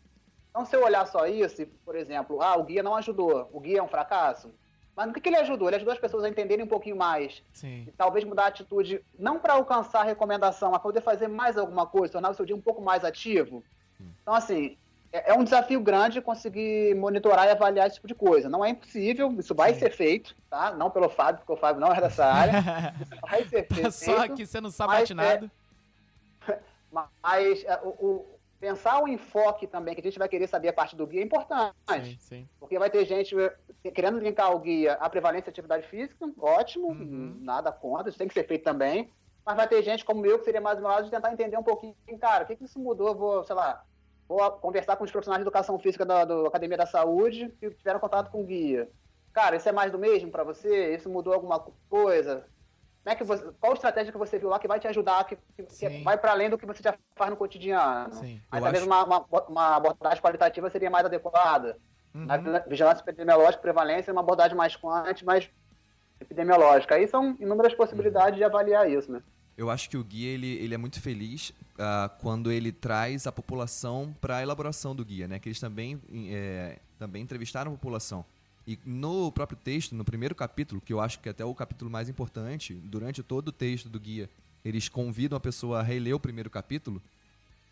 Então, se eu olhar só isso, por exemplo, ah, o guia não ajudou, o guia é um fracasso, mas no que, que ele ajudou? Ele ajudou as pessoas a entenderem um pouquinho mais. Sim. E talvez mudar a atitude, não para alcançar a recomendação, mas poder fazer mais alguma coisa, tornar o seu dia um pouco mais ativo. Então, assim, é, é, um desafio grande conseguir monitorar e avaliar esse tipo de coisa. Não é impossível, isso vai Sim. ser feito, tá? Não pelo Fábio, porque o Fábio não é dessa área. Isso vai ser tá feito. Só aqui sendo sabatinado. Mas, é, mas é, o, o, pensar o enfoque também, que a gente vai querer saber a parte do guia, é importante. Sim, sim. Porque vai ter gente querendo linkar o guia à prevalência de atividade física, ótimo, uhum. nada contra, isso tem que ser feito também. Mas vai ter gente como eu, que seria mais meu lado, de tentar entender um pouquinho, cara, o que, que isso mudou? Eu vou, sei lá, vou conversar com os profissionais de educação física da do Academia da Saúde que tiveram contato com o guia. Cara, isso é mais do mesmo para você? Isso mudou alguma coisa? Como é que você, qual estratégia que você viu lá que vai te ajudar, que, que vai para além do que você já faz no cotidiano? Sim, Aí talvez acho... uma, uma, uma, abordagem qualitativa seria mais adequada. Uhum. Na vigilância epidemiológica, prevalência, uma abordagem mais quântica, mais epidemiológica. Aí são inúmeras possibilidades uhum. de avaliar isso, né? Eu acho que o guia ele, ele é muito feliz uh, quando ele traz a população para a elaboração do guia, né? Que eles também, é, também entrevistaram a população. E no próprio texto, no primeiro capítulo, que eu acho que é até o capítulo mais importante, durante todo o texto do guia, eles convidam a pessoa a reler o primeiro capítulo.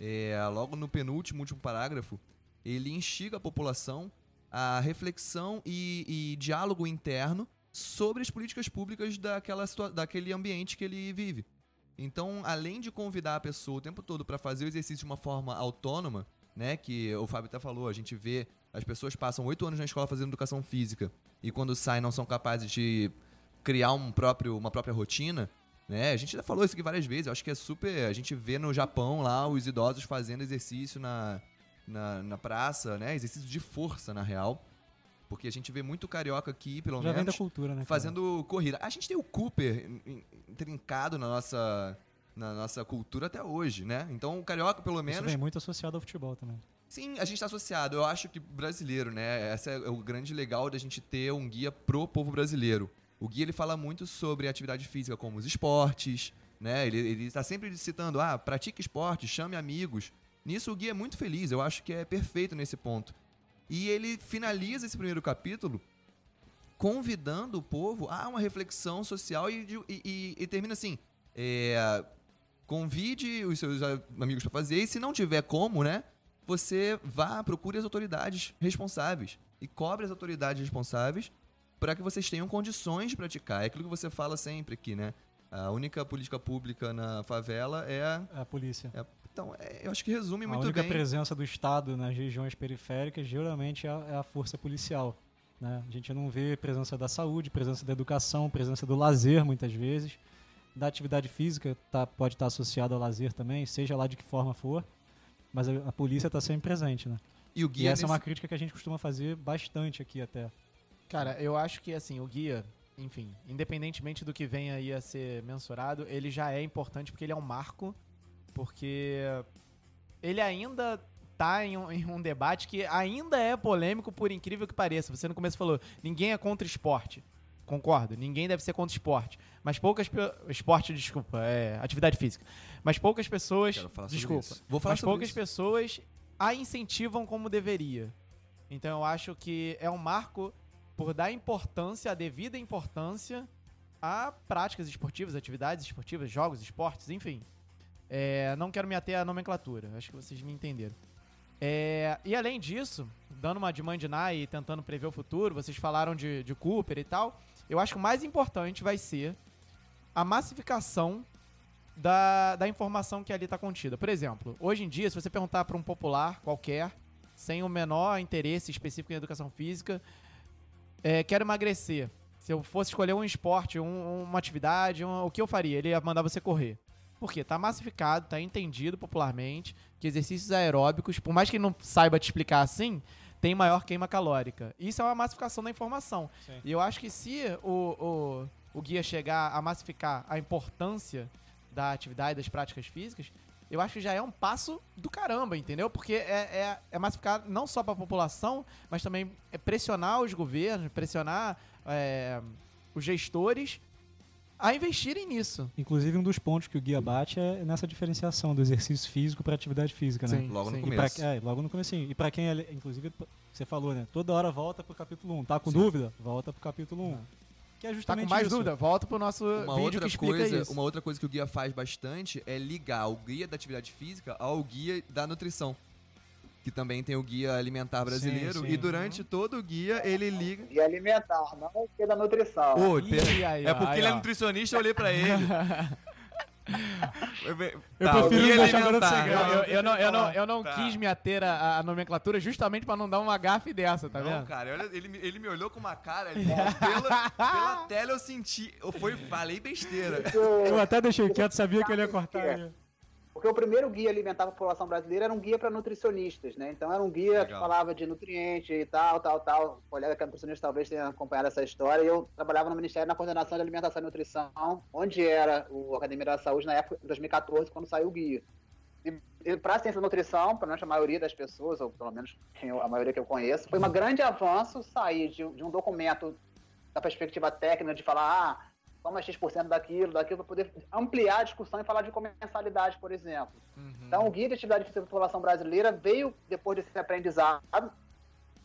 É, logo no penúltimo, último parágrafo, ele instiga a população a reflexão e, e diálogo interno sobre as políticas públicas daquela, daquele ambiente que ele vive. Então, além de convidar a pessoa o tempo todo para fazer o exercício de uma forma autônoma, né, que o Fábio até falou, a gente vê as pessoas passam oito anos na escola fazendo educação física e quando saem não são capazes de criar um próprio, uma própria rotina, né? A gente já falou isso aqui várias vezes. Eu acho que é super. A gente vê no Japão lá os idosos fazendo exercício na, na, na praça, né? Exercício de força, na real. Porque a gente vê muito carioca aqui, pelo Já menos. Cultura, né? Fazendo corrida. A gente tem o Cooper trincado na nossa, na nossa cultura até hoje, né? Então o carioca, pelo menos. Isso vem muito associado ao futebol também. Sim, a gente está associado. Eu acho que brasileiro, né? Esse é o grande legal da gente ter um guia pro povo brasileiro. O guia ele fala muito sobre atividade física, como os esportes, né? Ele está sempre citando, ah, pratique esporte, chame amigos. Nisso o guia é muito feliz. Eu acho que é perfeito nesse ponto. E ele finaliza esse primeiro capítulo convidando o povo a uma reflexão social e, e, e, e termina assim: é, convide os seus amigos para fazer, e se não tiver como, né, você vá, procure as autoridades responsáveis e cobre as autoridades responsáveis para que vocês tenham condições de praticar. É aquilo que você fala sempre aqui, né? A única política pública na favela é a, é a polícia. É então, é, eu acho que resume a muito bem. A única presença do Estado nas regiões periféricas geralmente é a, é a força policial. Né? A gente não vê presença da saúde, presença da educação, presença do lazer muitas vezes. Da atividade física tá, pode estar associada ao lazer também, seja lá de que forma for. Mas a, a polícia está sempre presente, né? E o guia. E essa nesse... é uma crítica que a gente costuma fazer bastante aqui até. Cara, eu acho que assim, o guia, enfim, independentemente do que venha aí a ser mensurado, ele já é importante porque ele é um marco porque ele ainda tá em um, em um debate que ainda é polêmico, por incrível que pareça. Você no começo falou, ninguém é contra esporte. Concordo, ninguém deve ser contra esporte. Mas poucas. Esporte, desculpa, é atividade física. Mas poucas pessoas. Quero falar sobre Desculpa. Vou falar Mas poucas isso. pessoas a incentivam como deveria. Então eu acho que é um marco por dar importância, a devida importância a práticas esportivas, atividades esportivas, jogos, esportes, enfim. É, não quero me ater à nomenclatura, acho que vocês me entenderam. É, e além disso, dando uma de e tentando prever o futuro, vocês falaram de, de Cooper e tal. Eu acho que o mais importante vai ser a massificação da, da informação que ali está contida. Por exemplo, hoje em dia, se você perguntar para um popular qualquer, sem o menor interesse específico em educação física, é, quero emagrecer. Se eu fosse escolher um esporte, um- uma atividade, um- o que eu faria? Ele ia mandar você correr. Por quê? Tá massificado, tá entendido popularmente que exercícios aeróbicos, por mais que ele não saiba te explicar assim, tem maior queima calórica. Isso é uma massificação da informação. Sim. E eu acho que se o, o, o guia chegar a massificar a importância da atividade, das práticas físicas, eu acho que já é um passo do caramba, entendeu? Porque é, é, é massificar não só para a população, mas também é pressionar os governos, pressionar é, os gestores a investirem nisso. Inclusive, um dos pontos que o guia bate é nessa diferenciação do exercício físico para atividade física, né? Sim. Logo no sim. E pra, começo. é, logo no comecinho. E pra quem, é- inclusive, você falou, né? Toda hora volta pro capítulo 1. Tá com Sim. dúvida? Volta pro capítulo 1. Que é Tá justamente com mais isso. dúvida? Volta pro nosso Uma vídeo outra, que explica coisa, isso. uma outra coisa que o guia faz bastante é ligar o guia da atividade física ao guia da nutrição. Que também tem o guia alimentar brasileiro. sim. E durante todo o guia ele liga. E alimentar, não o que da nutrição. Ô, Ih, é porque aí, ele é ó. nutricionista, eu olhei pra ele. Eu, Eu tá, o prefiro guia não deixar alimentar. Eu, não, eu não, eu não Tá. quis me ater à, à nomenclatura justamente pra não dar uma gafe dessa, tá não, vendo? cara, olha, ele, me- ele me olhou com uma cara ali. pela, pela tela eu senti. Eu fui, falei besteira. Eu até deixei quieto, sabia que ele ia cortar. É. Porque o primeiro guia alimentar para a população brasileira era um guia para nutricionistas, né? Então era um guia que Legal. falava de nutriente e tal, tal, tal. O colega que é nutricionista talvez tenha acompanhado essa história. E eu trabalhava no Ministério na Coordenação de Alimentação e Nutrição, onde era o Academia da Saúde na época, em 2014, quando saiu o guia. E, para a ciência da nutrição, pelo menos a maioria das pessoas, ou pelo menos a maioria que eu conheço, foi um grande avanço sair de, de um documento da perspectiva técnica de falar, ah, toma X% daquilo, daquilo, para poder ampliar a discussão e falar de comensalidade, por exemplo. Uhum. Então, o Guia de Atividade Física da População Brasileira veio depois desse aprendizado,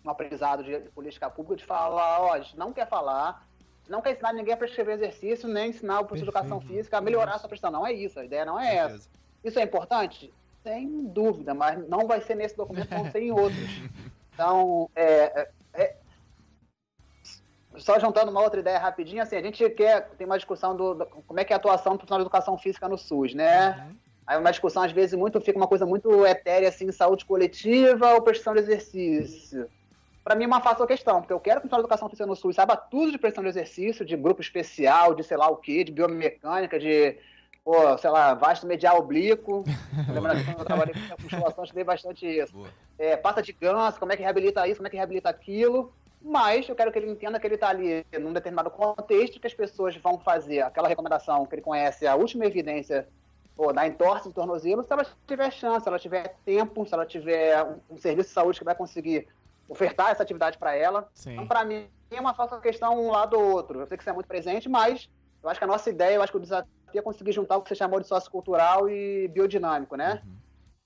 um aprendizado de política pública, de falar, ó, a gente não quer falar, não quer ensinar ninguém a prescrever exercício, nem ensinar o professor de educação física a melhorar a sua prestação. Não é isso, a ideia não é essa. Isso é importante? Sem dúvida, mas não vai ser nesse documento, vão ser em outros. Então, é- é- só juntando uma outra ideia rapidinho, assim, a gente quer, tem uma discussão do, do- como é que é a atuação do profissional de educação física no SUS, né? Uhum. Aí uma discussão, às vezes, muito fica uma coisa muito etérea, assim, saúde coletiva ou prestação de exercício. Para mim é uma fácil questão, porque eu quero que o profissional de educação física no SUS saiba tudo de prestação de exercício, de grupo especial, de sei lá o quê, de biomecânica, de, pô, sei lá, vasto medial oblíquo. Lembrando que quando eu trabalhei com musculação, estudei bastante isso. É, pata de ganso, como é que reabilita isso, como é que reabilita aquilo. Mas eu quero que ele entenda que ele está ali num determinado contexto que as pessoas vão fazer aquela recomendação que ele conhece, a última evidência pô, da entorse do tornozelo, se ela tiver chance, se ela tiver tempo, se ela tiver um, um serviço de saúde que vai conseguir ofertar essa atividade para ela. Sim. Então, para mim, é uma falsa questão um lado ou outro. Eu sei que você é muito presente, mas eu acho que a nossa ideia, eu acho que o desafio é conseguir juntar o que você chamou de sociocultural e biodinâmico, né? Uhum,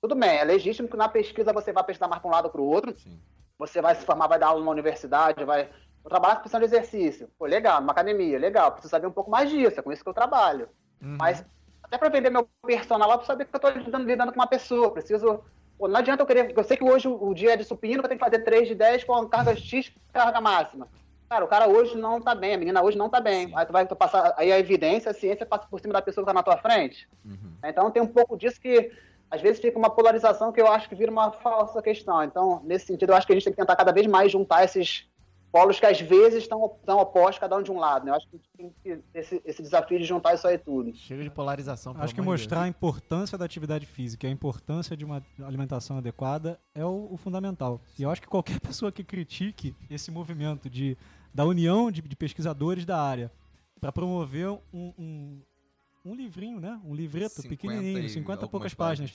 Tudo bem, é legítimo que na pesquisa você vai pesquisar mais para um lado ou para o outro, sim. Você vai se formar, vai dar aula numa universidade, vai. Eu trabalho com questão de exercício. Pô, legal, numa academia, legal. Preciso saber um pouco mais disso, é com isso que eu trabalho. Uhum. Mas até para vender meu personal lá, eu preciso saber que eu estou lidando, lidando com uma pessoa. Preciso. Pô, não adianta eu querer. Eu sei que hoje o, dia é de supino, que eu tenho que fazer 3 de 10 com carga X, carga máxima. Cara, o cara hoje não tá bem, a menina hoje não tá bem. Aí tu vai tu passar. Aí a evidência, a ciência passa por cima da pessoa que tá na tua frente. Uhum. Então tem um pouco disso que às vezes fica uma polarização que eu acho que vira uma falsa questão. Então, nesse sentido, eu acho que a gente tem que tentar cada vez mais juntar esses polos que às vezes estão, estão opostos, cada um de um lado. Né? Eu acho que a gente tem que ter esse, esse desafio de juntar isso aí tudo. Chega de polarização. Acho que mostrar a importância da atividade física, e a importância de uma alimentação adequada é o, o fundamental. E eu acho que qualquer pessoa que critique esse movimento de, da união de, de pesquisadores da área para promover um, um, um livrinho, né? Um livreto 50 pequenininho, e 50 e poucas páginas,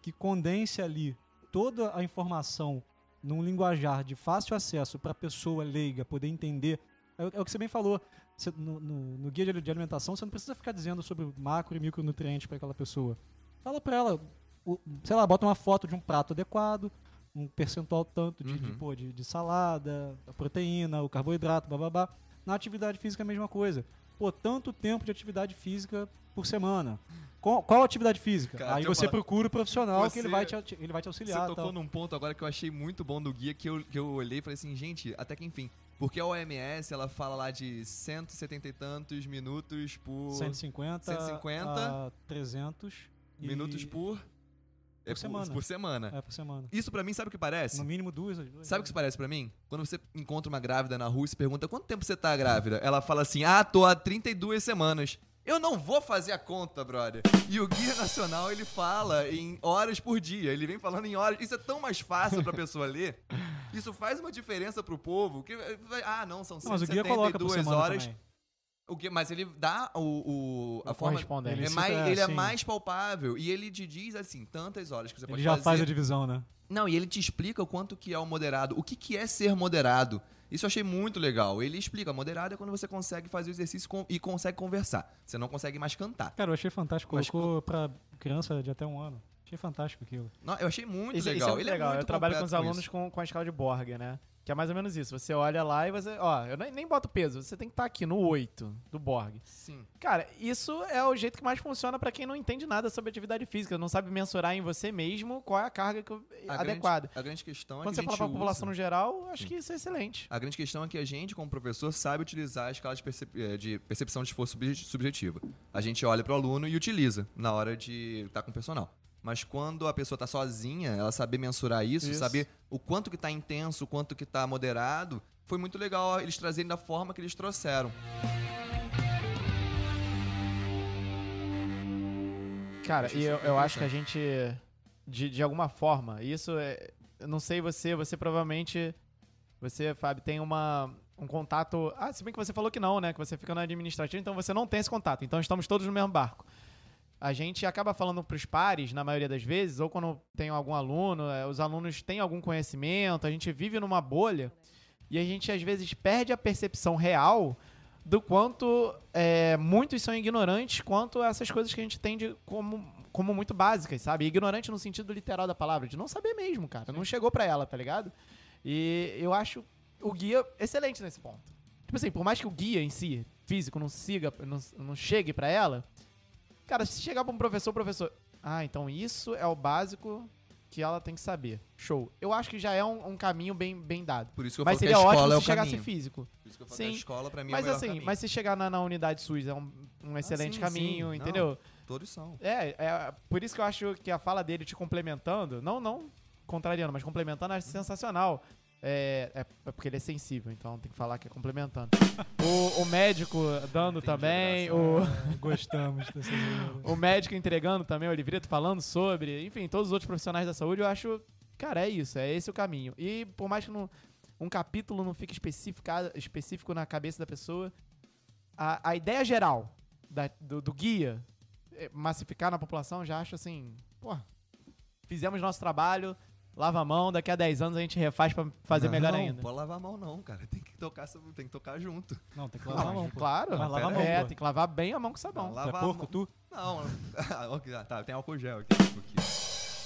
que condense ali toda a informação num linguajar de fácil acesso para a pessoa leiga poder entender, é, é, o que você bem falou. Você, no, no, no, guia de, alimentação, você não precisa ficar dizendo sobre macro e micronutrientes para aquela pessoa. Fala para ela, o, sei lá, bota uma foto de um prato adequado, um percentual tanto de, uhum. de, pô, de, de, salada, a proteína, o carboidrato, babá. Na atividade física é a mesma coisa. Pô, tanto tempo de atividade física por semana. Qual, qual atividade física? Cara, Aí você procura o profissional você, que ele vai, te, ele vai te auxiliar. Você tocou num ponto agora que eu achei muito bom do guia, que eu, que eu olhei e falei assim, gente, até que enfim. Porque a OMS, ela fala lá de 170 e tantos minutos por... 150, 150 a 300 minutos e... por... Por, é semana. Por, por semana. É, por semana. Isso pra mim, sabe o que parece? No mínimo duas. duas sabe o que isso parece pra mim? Quando você encontra uma grávida na rua e se pergunta quanto tempo você tá grávida, ela fala assim: ah, tô há 32 semanas. Eu não vou fazer a conta, brother. E o Guia Nacional, ele fala em horas por dia. Ele vem falando em horas. Isso é tão mais fácil pra pessoa ler. Isso faz uma diferença pro povo. Que, ah, não, são não, 172 horas. Também. O que, mas ele dá o, o a forma ele, é mais, ele é mais palpável e ele te diz assim tantas horas que você ele pode já fazer. faz a divisão, né? Não, e ele te explica o quanto que é o moderado, o que, que é ser moderado. Isso eu achei muito legal. Ele explica, moderado é quando você consegue fazer o exercício e consegue conversar. Você não consegue mais cantar. Cara, eu achei fantástico. Mas Colocou pra criança de até um ano. Achei fantástico aquilo. Não, eu achei muito isso, legal. Isso é muito Ele legal. É muito eu trabalho com os alunos com, com a escala de Borg, né? Que é mais ou menos isso. Você olha lá e você. Ó, eu nem, nem boto peso. Você tem que estar tá aqui no 8 do Borg. Sim. Cara, isso é o jeito que mais funciona para quem não entende nada sobre atividade física. Não sabe mensurar em você mesmo qual é a carga que, a adequada. Grande, a grande questão é Quando que. Quando você fala pra população no geral, acho Sim. que isso é excelente. A grande questão é que a gente, como professor, sabe utilizar a escala de, percep eh, de percepção de esforço subjetiva. A gente olha para o aluno e utiliza na hora de estar tá com o personal. Mas quando a pessoa está sozinha, ela saber mensurar isso, isso, saber o quanto que está intenso, o quanto que está moderado, foi muito legal eles trazerem da forma que eles trouxeram. Cara, e eu, eu acho que a gente, de, de alguma forma, isso é. Eu não sei você, você provavelmente. Você, Fábio, tem uma, um contato. Ah, se bem que você falou que não, né? Que você fica na administrativa, então você não tem esse contato. Então estamos todos no mesmo barco a gente acaba falando para os pares, na maioria das vezes, ou quando tem algum aluno, é, os alunos têm algum conhecimento, a gente vive numa bolha e a gente às vezes perde a percepção real do quanto é, muitos são ignorantes quanto a essas coisas que a gente tem de, como, como muito básicas, sabe? Ignorante no sentido literal da palavra, de não saber mesmo, cara. Não chegou para ela, tá ligado? E eu acho o guia excelente nesse ponto. Tipo assim, por mais que o guia em si, físico, não siga, não, não chegue para ela, Cara, se chegar pra um professor, professor. Ah, então isso é o básico que ela tem que saber. Show. Eu acho que já é um, um caminho bem, bem dado. Por isso que eu mas seria ótimo é se chegasse físico. Por isso que eu falo Sim. que a escola pra mim mas, é o assim, caminho. Mas se chegar na, na unidade SUS é um, um excelente ah, sim, caminho, sim. entendeu? Não, todos são. É, é, por isso que eu acho que a fala dele te complementando, não, não contrariando, mas complementando, é sensacional. É, é, é, porque ele é sensível, então tem que falar que é complementando. o, o médico dando Entendi também, o... Gostamos dessa O médico entregando também, o livreto falando sobre, enfim, todos os outros profissionais da saúde, eu acho, cara, é isso, é esse o caminho. E por mais que não, um capítulo não fique específico na cabeça da pessoa, a, a ideia geral da, do, do guia, é, massificar na população, já acho assim, pô, fizemos nosso trabalho, Lava a mão, daqui a 10 anos a gente refaz pra fazer não, melhor ainda. Não, pode lavar a mão não, cara. Tem que tocar, tem que tocar junto. Não, tem que lavar não, a mão. Claro. Mas lava a mão, é, pô. tem que lavar bem a mão com sabão. Não, lava é porco, tu? Não. tá, tem álcool gel aqui.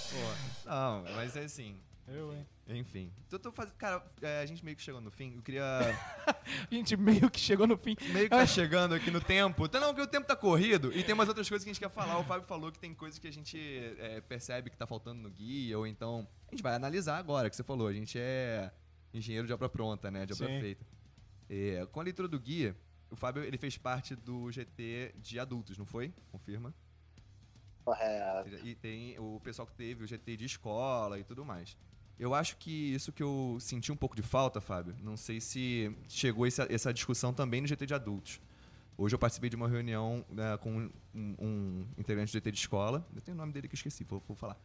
Pô, não, mas é assim, eu, hein? Enfim. Então, tô fazendo. Cara, é, a gente meio que chegou no fim. Eu queria. a gente meio que chegou no fim. Meio que tá chegando aqui no tempo. Então, não, porque o tempo tá corrido e tem umas outras coisas que a gente quer falar. O Fábio falou que tem coisas que a gente é, percebe que tá faltando no guia, ou então. A gente vai analisar agora, que você falou. A gente é engenheiro de obra pronta, né? De obra Sim. feita. É, com a leitura do guia, o Fábio ele fez parte do GT de adultos, não foi? Confirma. Correto. E tem o pessoal que teve o GT de escola e tudo mais. Eu acho que isso que eu senti um pouco de falta, Fábio, não sei se chegou essa, essa discussão também no GT de adultos. Hoje eu participei de uma reunião né, com um, um, integrante do GT de escola. Eu tenho o nome dele que eu esqueci, vou, vou falar.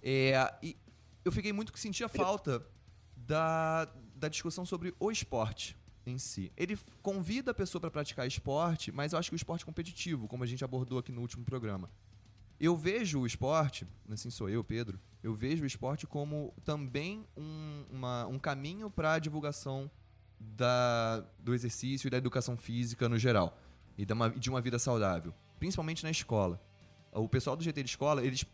É, e eu fiquei muito que sentia falta da, da discussão sobre o esporte em si. Ele convida a pessoa para praticar esporte, mas eu acho que o esporte competitivo, como a gente abordou aqui no último programa. Eu vejo o esporte, assim sou eu, Pedro, eu vejo o esporte como também um, uma, um caminho para a divulgação da, do exercício e da educação física no geral. E de uma, de uma vida saudável. Principalmente na escola. O pessoal do GT de escola, eles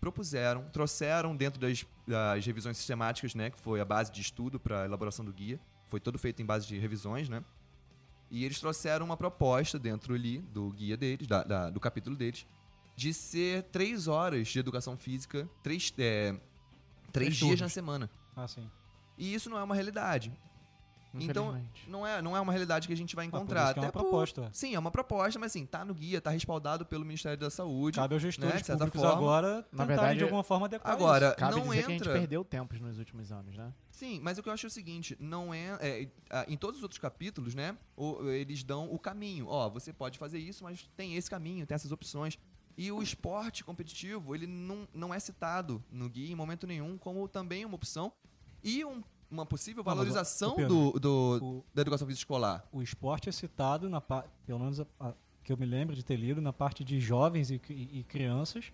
propuseram, trouxeram dentro das, das revisões sistemáticas, né, que foi a base de estudo para a elaboração do guia, foi todo feito em base de revisões, né, e eles trouxeram uma proposta dentro ali do guia deles, da, da, do capítulo deles, de ser três horas de educação física, três, é, três, dias turnos. na semana. Ah, sim. E isso não é uma realidade. Então, não é, não é uma realidade que a gente vai encontrar. Ah, é uma proposta. Por... Sim, é uma proposta, mas assim, tá no guia, tá respaldado pelo Ministério da Saúde. Cabe aos gestores né, públicos forma. agora na verdade, de alguma forma adequar Agora, isso. Cabe não dizer entra... que a gente perdeu tempos nos últimos anos, né? Sim, mas o que eu acho é o seguinte, não é, é, em todos os outros capítulos, né, eles dão o caminho. Ó, você pode fazer isso, mas tem esse caminho, tem essas opções. E o esporte competitivo, ele não, não é citado no guia em momento nenhum como também uma opção e um uma possível valorização Pedro, do, do o, da educação física escolar. O esporte é citado, na, pelo menos a, a, que eu me lembro de ter lido, na parte de jovens e, e, e crianças,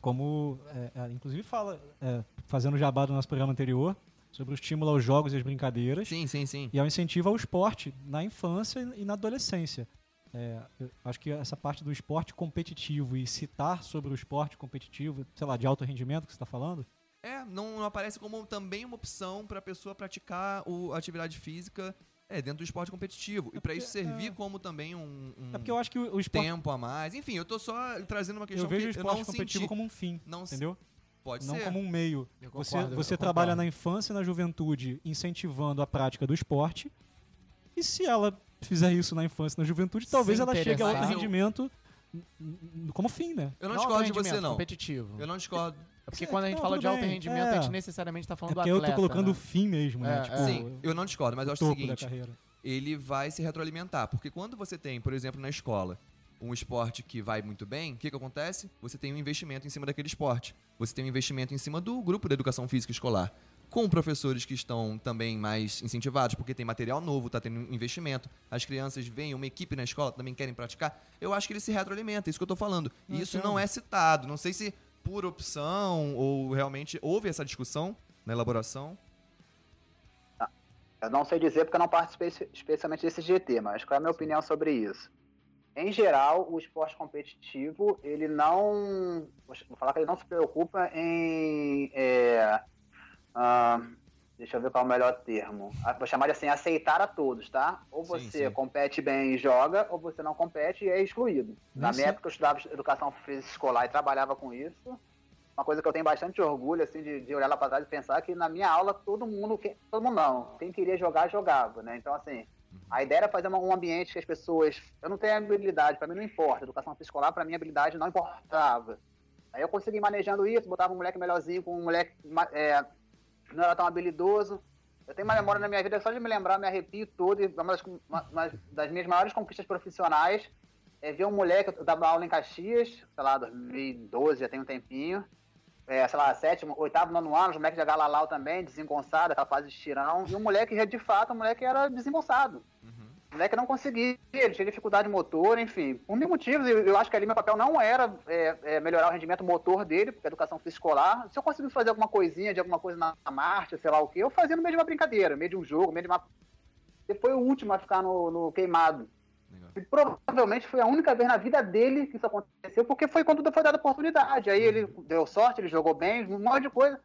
como, é, é, inclusive fala, é, fazendo jabá do nosso programa anterior, sobre o estímulo aos jogos e às brincadeiras. Sim, sim, sim. E ao incentivo ao esporte na infância e na adolescência. É, acho que essa parte do esporte competitivo e citar sobre o esporte competitivo, sei lá, de alto rendimento que você está falando, é, não, não aparece como também uma opção para a pessoa praticar o, a atividade física é, dentro do esporte competitivo. É e para isso servir é... como também um, um, É porque eu acho que o, o esporte... tempo a mais. Enfim, eu tô só trazendo uma questão eu vejo que o esporte eu não competitivo senti. como um fim, não entendeu? Pode não ser. como um meio. Eu você concordo, você trabalha na infância e na juventude incentivando a prática do esporte. E se ela fizer isso na infância e na juventude, talvez ela chegue a outro rendimento como fim, né? Eu não, não discordo de você, não. competitivo. Eu não discordo. É porque quando a gente não, fala de alto rendimento, é. a gente necessariamente está falando é do atleta. eu tô colocando né? o fim mesmo, né? É, tipo, Sim, eu não discordo, mas eu acho o seguinte. Ele vai se retroalimentar. Porque quando você tem, por exemplo, na escola, um esporte que vai muito bem, o que, que acontece? Você tem um investimento em cima daquele esporte. Você tem um investimento em cima do grupo da educação física escolar. Com professores que estão também mais incentivados, porque tem material novo, está tendo investimento. As crianças veem uma equipe na escola, também querem praticar. Eu acho que ele se retroalimenta, é isso que eu estou falando. E isso não é citado. Não sei se por opção ou realmente houve essa discussão na elaboração? Eu não sei dizer porque eu não participei especialmente desse GT, mas qual é a minha opinião sobre isso? Em geral, o esporte competitivo, ele não. Vou falar que ele não se preocupa em. É, uh, deixa eu ver qual é o melhor termo. Ah, vou chamar de assim, aceitar a todos, tá? Ou você sim, sim. compete bem e joga, ou você não compete e é excluído. Na minha época eu estudava educação física escolar e trabalhava com isso. Uma coisa que eu tenho bastante orgulho, assim, de, de olhar lá para trás e pensar que na minha aula todo mundo, todo mundo não, quem queria jogar, jogava, né? Então, assim, a ideia era fazer um ambiente que as pessoas. Eu não tenho habilidade, para mim não importa. Educação física escolar, para mim, habilidade não importava. Aí eu consegui manejando isso, botava um moleque melhorzinho com um moleque é, não era tão habilidoso. Eu tenho uma memória na minha vida, só de me lembrar, me arrepio todo. E uma das, uma das minhas maiores conquistas profissionais é ver um moleque, eu dava aula em Caxias, sei lá, 2012, já tem um tempinho. É, sei lá, sétimo, oitavo, nono ano, os moleques de Galalau também, desengonçado, aquela fase de tirão. E o moleque, de fato, o moleque era desembolsado. O moleque não conseguia, ele tinha dificuldade motor, enfim. Por mil motivos, eu, eu acho que ali meu papel não era é, é, melhorar o rendimento motor dele, porque a educação física escolar. Se eu conseguisse fazer alguma coisinha de alguma coisa na, na marcha, sei lá o que, eu fazia no meio de uma brincadeira, no meio de um jogo, no meio de uma. Ele foi o último a ficar no, no queimado. E provavelmente foi a única vez na vida dele que isso aconteceu, porque foi quando foi dada oportunidade. Aí ele deu sorte, ele jogou bem, um monte de coisa.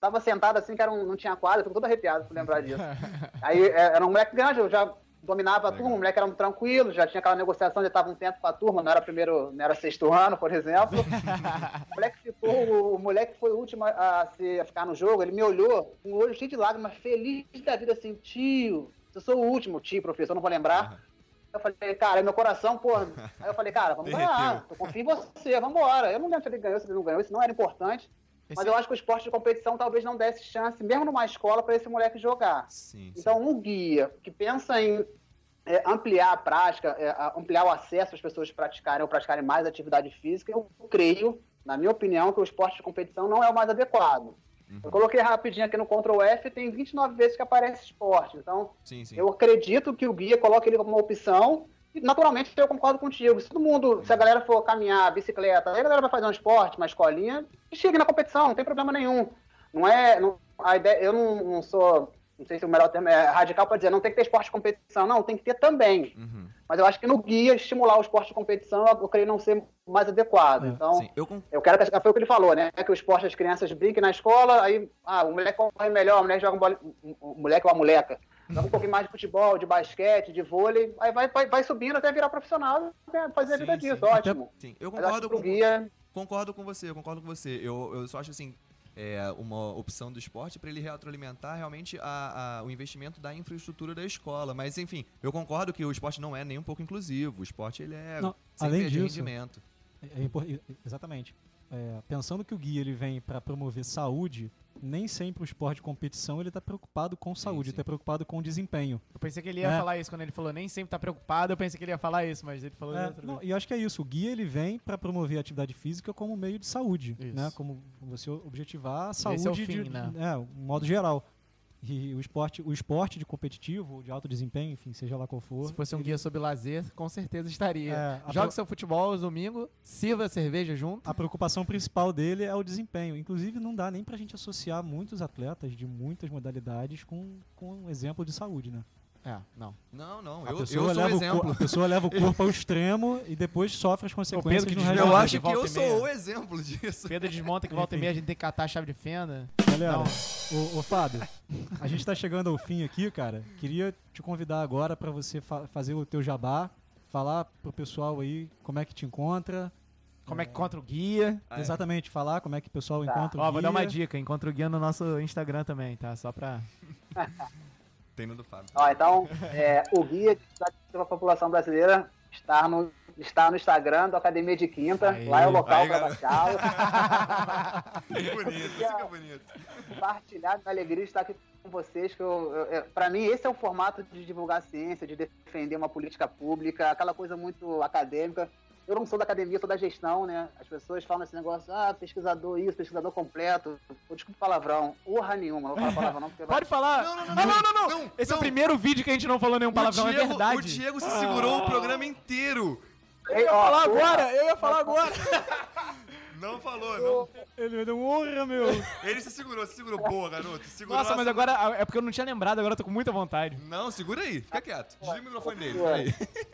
Tava sentado assim, que era um, não tinha quadra, fico todo arrepiado por lembrar disso. Aí é, era um moleque grande, já dominava a turma, o moleque era um tranquilo, já tinha aquela negociação, já estava um tempo com a turma, não era primeiro, não era sexto ano, por exemplo. o moleque ficou, o moleque foi o último a, se, a ficar no jogo, ele me olhou com o olho cheio de lágrimas, feliz da vida, assim, tio, eu sou o último tio, professor, não vou lembrar. Uhum. Eu falei, cara, meu coração, pô. Aí eu falei, cara, vamos ganhar, eu confio em você, vamos embora. Eu não lembro se ele ganhou, se ele não ganhou, isso não era importante. Esse... Mas eu acho que o esporte de competição talvez não desse chance, mesmo numa escola, para esse moleque jogar. Sim, então, sim. um guia que pensa em é, ampliar a prática, é, ampliar o acesso às pessoas praticarem ou praticarem mais atividade física, eu creio, na minha opinião, que o esporte de competição não é o mais adequado. Uhum. Eu coloquei rapidinho aqui no Ctrl F, tem 29 vezes que aparece esporte. Então, sim, sim. eu acredito que o guia coloque ele como uma opção naturalmente eu concordo contigo. Se todo mundo, se a galera for caminhar, bicicleta, aí a galera vai fazer um esporte, uma escolinha, chegue na competição, não tem problema nenhum. Não é. Não, a ideia, eu não, não sou não sei se o melhor termo é radical para dizer, não tem que ter esporte de competição, não, tem que ter também. Uhum. Mas eu acho que no guia, estimular o esporte de competição, eu creio não ser mais adequado. É, então, sim, eu, eu, quero que, foi o que ele falou, né? Que o esporte, as crianças brinquem na escola, aí, ah, o moleque corre melhor, o moleque joga um bola, o moleque ou a moleca. Joga um pouquinho mais de futebol, de basquete, de vôlei, aí vai, vai, vai subindo até virar profissional, né? fazer a vida sim, disso, sim. ótimo. Até, sim, eu concordo com, guia... concordo com você, eu concordo com você. Eu, eu só acho assim, é, uma opção do esporte para ele retroalimentar realmente a, a, o investimento da infraestrutura da escola. Mas, enfim, eu concordo que o esporte não é nem um pouco inclusivo. O esporte ele é não, além disso, rendimento. É, é, exatamente. É, pensando que o guia ele vem para promover saúde, nem sempre o esporte de competição ele está preocupado com saúde, está preocupado com desempenho. Eu pensei que ele ia é. falar isso quando ele falou nem sempre está preocupado, eu pensei que ele ia falar isso, mas ele falou é, não, E acho que é isso, o guia ele vem para promover a atividade física como meio de saúde, isso. né? Como você objetivar a saúde Esse é o fim, de, né? é, modo geral. E o esporte, o esporte de competitivo, de alto desempenho, enfim, seja lá qual for. Se fosse um ele... guia sobre lazer, com certeza estaria. É, Jogue pro... seu futebol aos domingos, sirva cerveja junto. A preocupação principal dele é o desempenho. Inclusive, não dá nem pra gente associar muitos atletas de muitas modalidades com, com um exemplo de saúde, né? É, não. Não, não. A eu, pessoa eu sou leva exemplo. a pessoa leva o corpo ao extremo e depois sofre as consequências Pedro, no Eu acho que eu sou o exemplo disso. Pedro desmonta que volta e meia a gente tem que catar a chave de fenda. Galera, ô, ô Fábio, a gente tá chegando ao fim aqui, cara. Queria te convidar agora para você fa fazer o teu jabá, falar pro pessoal aí como é que te encontra, como é que encontra o guia? Ah, é. Exatamente, falar como é que o pessoal tá. encontra o Ó, guia. Vou dar uma dica, encontra o guia no nosso Instagram também, tá? Só pra. Tem no do Fábio. Ó, então, é, o guia da população brasileira está no, está no Instagram do Academia de Quinta. Aí, lá é o local para baixá-lo. bonito, fica bonito. Compartilhar minha alegria de estar aqui com vocês. Que eu, eu, para mim, esse é o formato de divulgar a ciência, de defender uma política pública, aquela coisa muito acadêmica eu não sou da academia, sou da gestão, né? As pessoas falam esse negócio, ah, pesquisador isso, pesquisador completo. Pô, desculpa palavrão. Urra nenhuma, não vou falar palavrão não. Porque Pode falar. Não, não, não, não, não, não, não. Esse não. é o primeiro vídeo que a gente não falou nenhum palavrão, é Diego, é verdade. O Diego se segurou ah. o programa inteiro. Eu ia falar agora, eu ia falar agora. Não falou, não. Ele me deu um honra, meu. Ele se segurou, se segurou. Boa, garoto. Segurou Nossa, mas agora é porque eu não tinha lembrado, agora eu tô com muita vontade. Não, segura aí, fica quieto. Desliga o microfone dele, aí.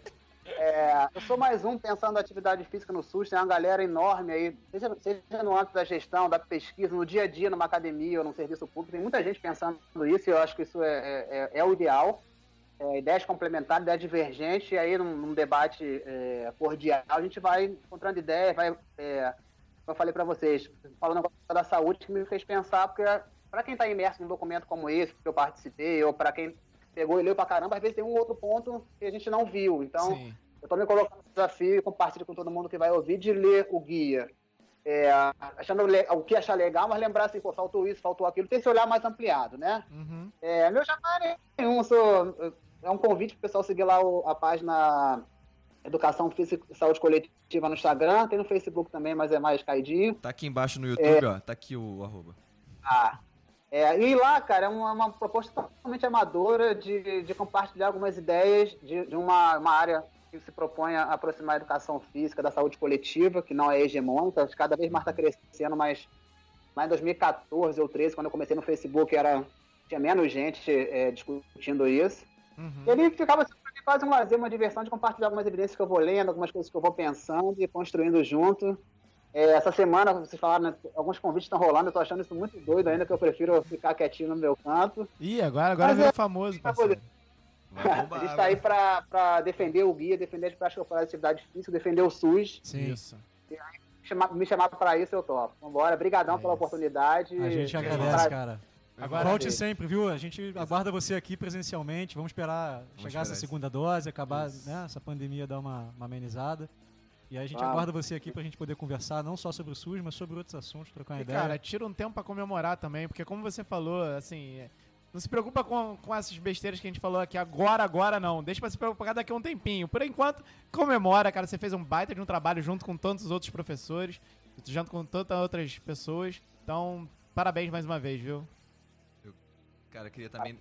É, eu sou mais um pensando na atividade física no SUS, tem uma galera enorme aí, seja, seja no âmbito da gestão, da pesquisa, no dia a dia, numa academia ou num serviço público, tem muita gente pensando nisso e eu acho que isso é, é, é, é o ideal. É, ideias complementares, ideias divergentes, e aí num, num debate é, cordial a gente vai encontrando ideias, vai, é, eu falei para vocês, falando da saúde que me fez pensar, porque para quem está imerso num documento como esse, que eu participei, ou para quem pegou e leu pra caramba, às vezes tem um outro ponto que a gente não viu. Então, Sim. Eu estou me colocando no desafio e compartilho com todo mundo que vai ouvir de ler o guia. É, achando o que achar legal, mas lembrar assim, pô, faltou isso, faltou aquilo, ter esse olhar mais ampliado, né? Uhum. É, meu chamar é nenhum, sou, é um convite para o pessoal seguir lá o, a página Educação Física e Saúde Coletiva no Instagram, tem no Facebook também, mas é mais caidinho. Tá aqui embaixo no YouTube, é, ó, tá aqui o arroba. Ah, é, e lá, cara, é uma, uma proposta totalmente amadora de, de compartilhar algumas ideias de, de uma, uma área que se propõe a aproximar a educação física da saúde coletiva, que não é hegemônica, cada vez mais está crescendo, mas lá em 2014 ou 2013, quando eu comecei no Facebook, era, tinha menos gente é, discutindo isso. Uhum. Ele ficava sempre quase um lazer, uma diversão de compartilhar algumas evidências que eu vou lendo, algumas coisas que eu vou pensando e construindo junto. É, essa semana, vocês falaram, né, alguns convites estão rolando, eu tô achando isso muito doido ainda, que eu prefiro ficar quietinho no meu canto. Ih, agora, agora virou é, famoso, parceiro a gente está aí para defender o guia, defender as práticas corporais de atividade física, defender o SUS. Sim. Isso. me chamaram para isso, eu topo. Vambora, brigadão é pela oportunidade. A gente agradece, cara. Agora, Volte sempre, viu? A gente aguarda você aqui presencialmente. Vamos esperar Vamos chegar essa segunda dose, acabar né, essa pandemia dar uma, uma amenizada. E aí a gente ah. aguarda você aqui pra gente poder conversar não só sobre o SUS, mas sobre outros assuntos, trocar uma e ideia. Cara, tira um tempo pra comemorar também, porque como você falou, assim, não se preocupa com, com essas besteiras que a gente falou aqui agora, agora não. Deixa pra se preocupar daqui a um tempinho. Por enquanto, comemora, cara. Você fez um baita de um trabalho junto com tantos outros professores, junto com tantas outras pessoas. Então, parabéns mais uma vez, viu? Eu, cara, queria também.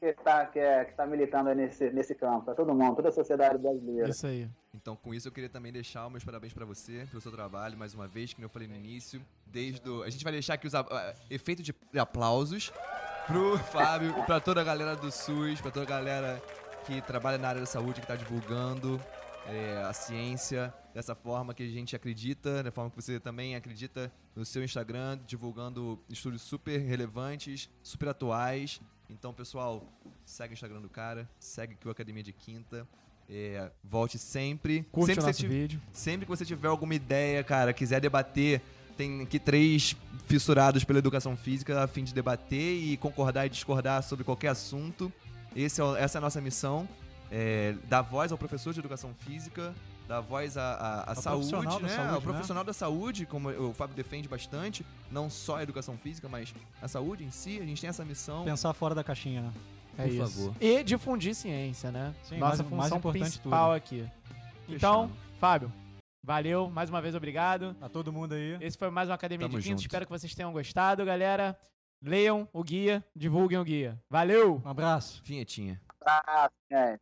Que está que é, que tá militando nesse, nesse campo. Tá todo mundo, toda a sociedade brasileira. Isso aí. Então, com isso, eu queria também deixar os meus parabéns pra você, pelo seu trabalho, mais uma vez, que eu falei no início. Desde o... A gente vai deixar aqui os uh, efeitos de aplausos pro Fábio, pra toda a galera do SUS, pra toda a galera que trabalha na área da saúde, que tá divulgando é, a ciência dessa forma que a gente acredita, da forma que você também acredita no seu Instagram, divulgando estudos super relevantes, super atuais. Então, pessoal, segue o Instagram do cara, segue aqui o Academia de Quinta. É, volte sempre. Curte sempre o nosso vídeo. Sempre que você tiver alguma ideia, cara, quiser debater, tem aqui três fissurados pela educação física a fim de debater e concordar e discordar sobre qualquer assunto. É, essa é a nossa missão. É, dar voz ao professor de educação física, dar voz à, à, à saúde, profissional da né? saúde, ao né? profissional da saúde, como o Fábio defende bastante, não só a educação física, mas a saúde em si. A gente tem essa missão. Pensar fora da caixinha, né? É Por isso. favor. E difundir ciência, né? Sim, Nossa mais- mais função importante de principal tudo. aqui. Então, Fechado. Fábio, valeu. Mais uma vez, obrigado. A todo mundo aí. Esse foi mais uma Academia Tamo de Quinto. Espero que vocês tenham gostado, galera. Leiam o guia, divulguem o guia. Valeu! Um abraço. Vinhetinha. Ah, gente.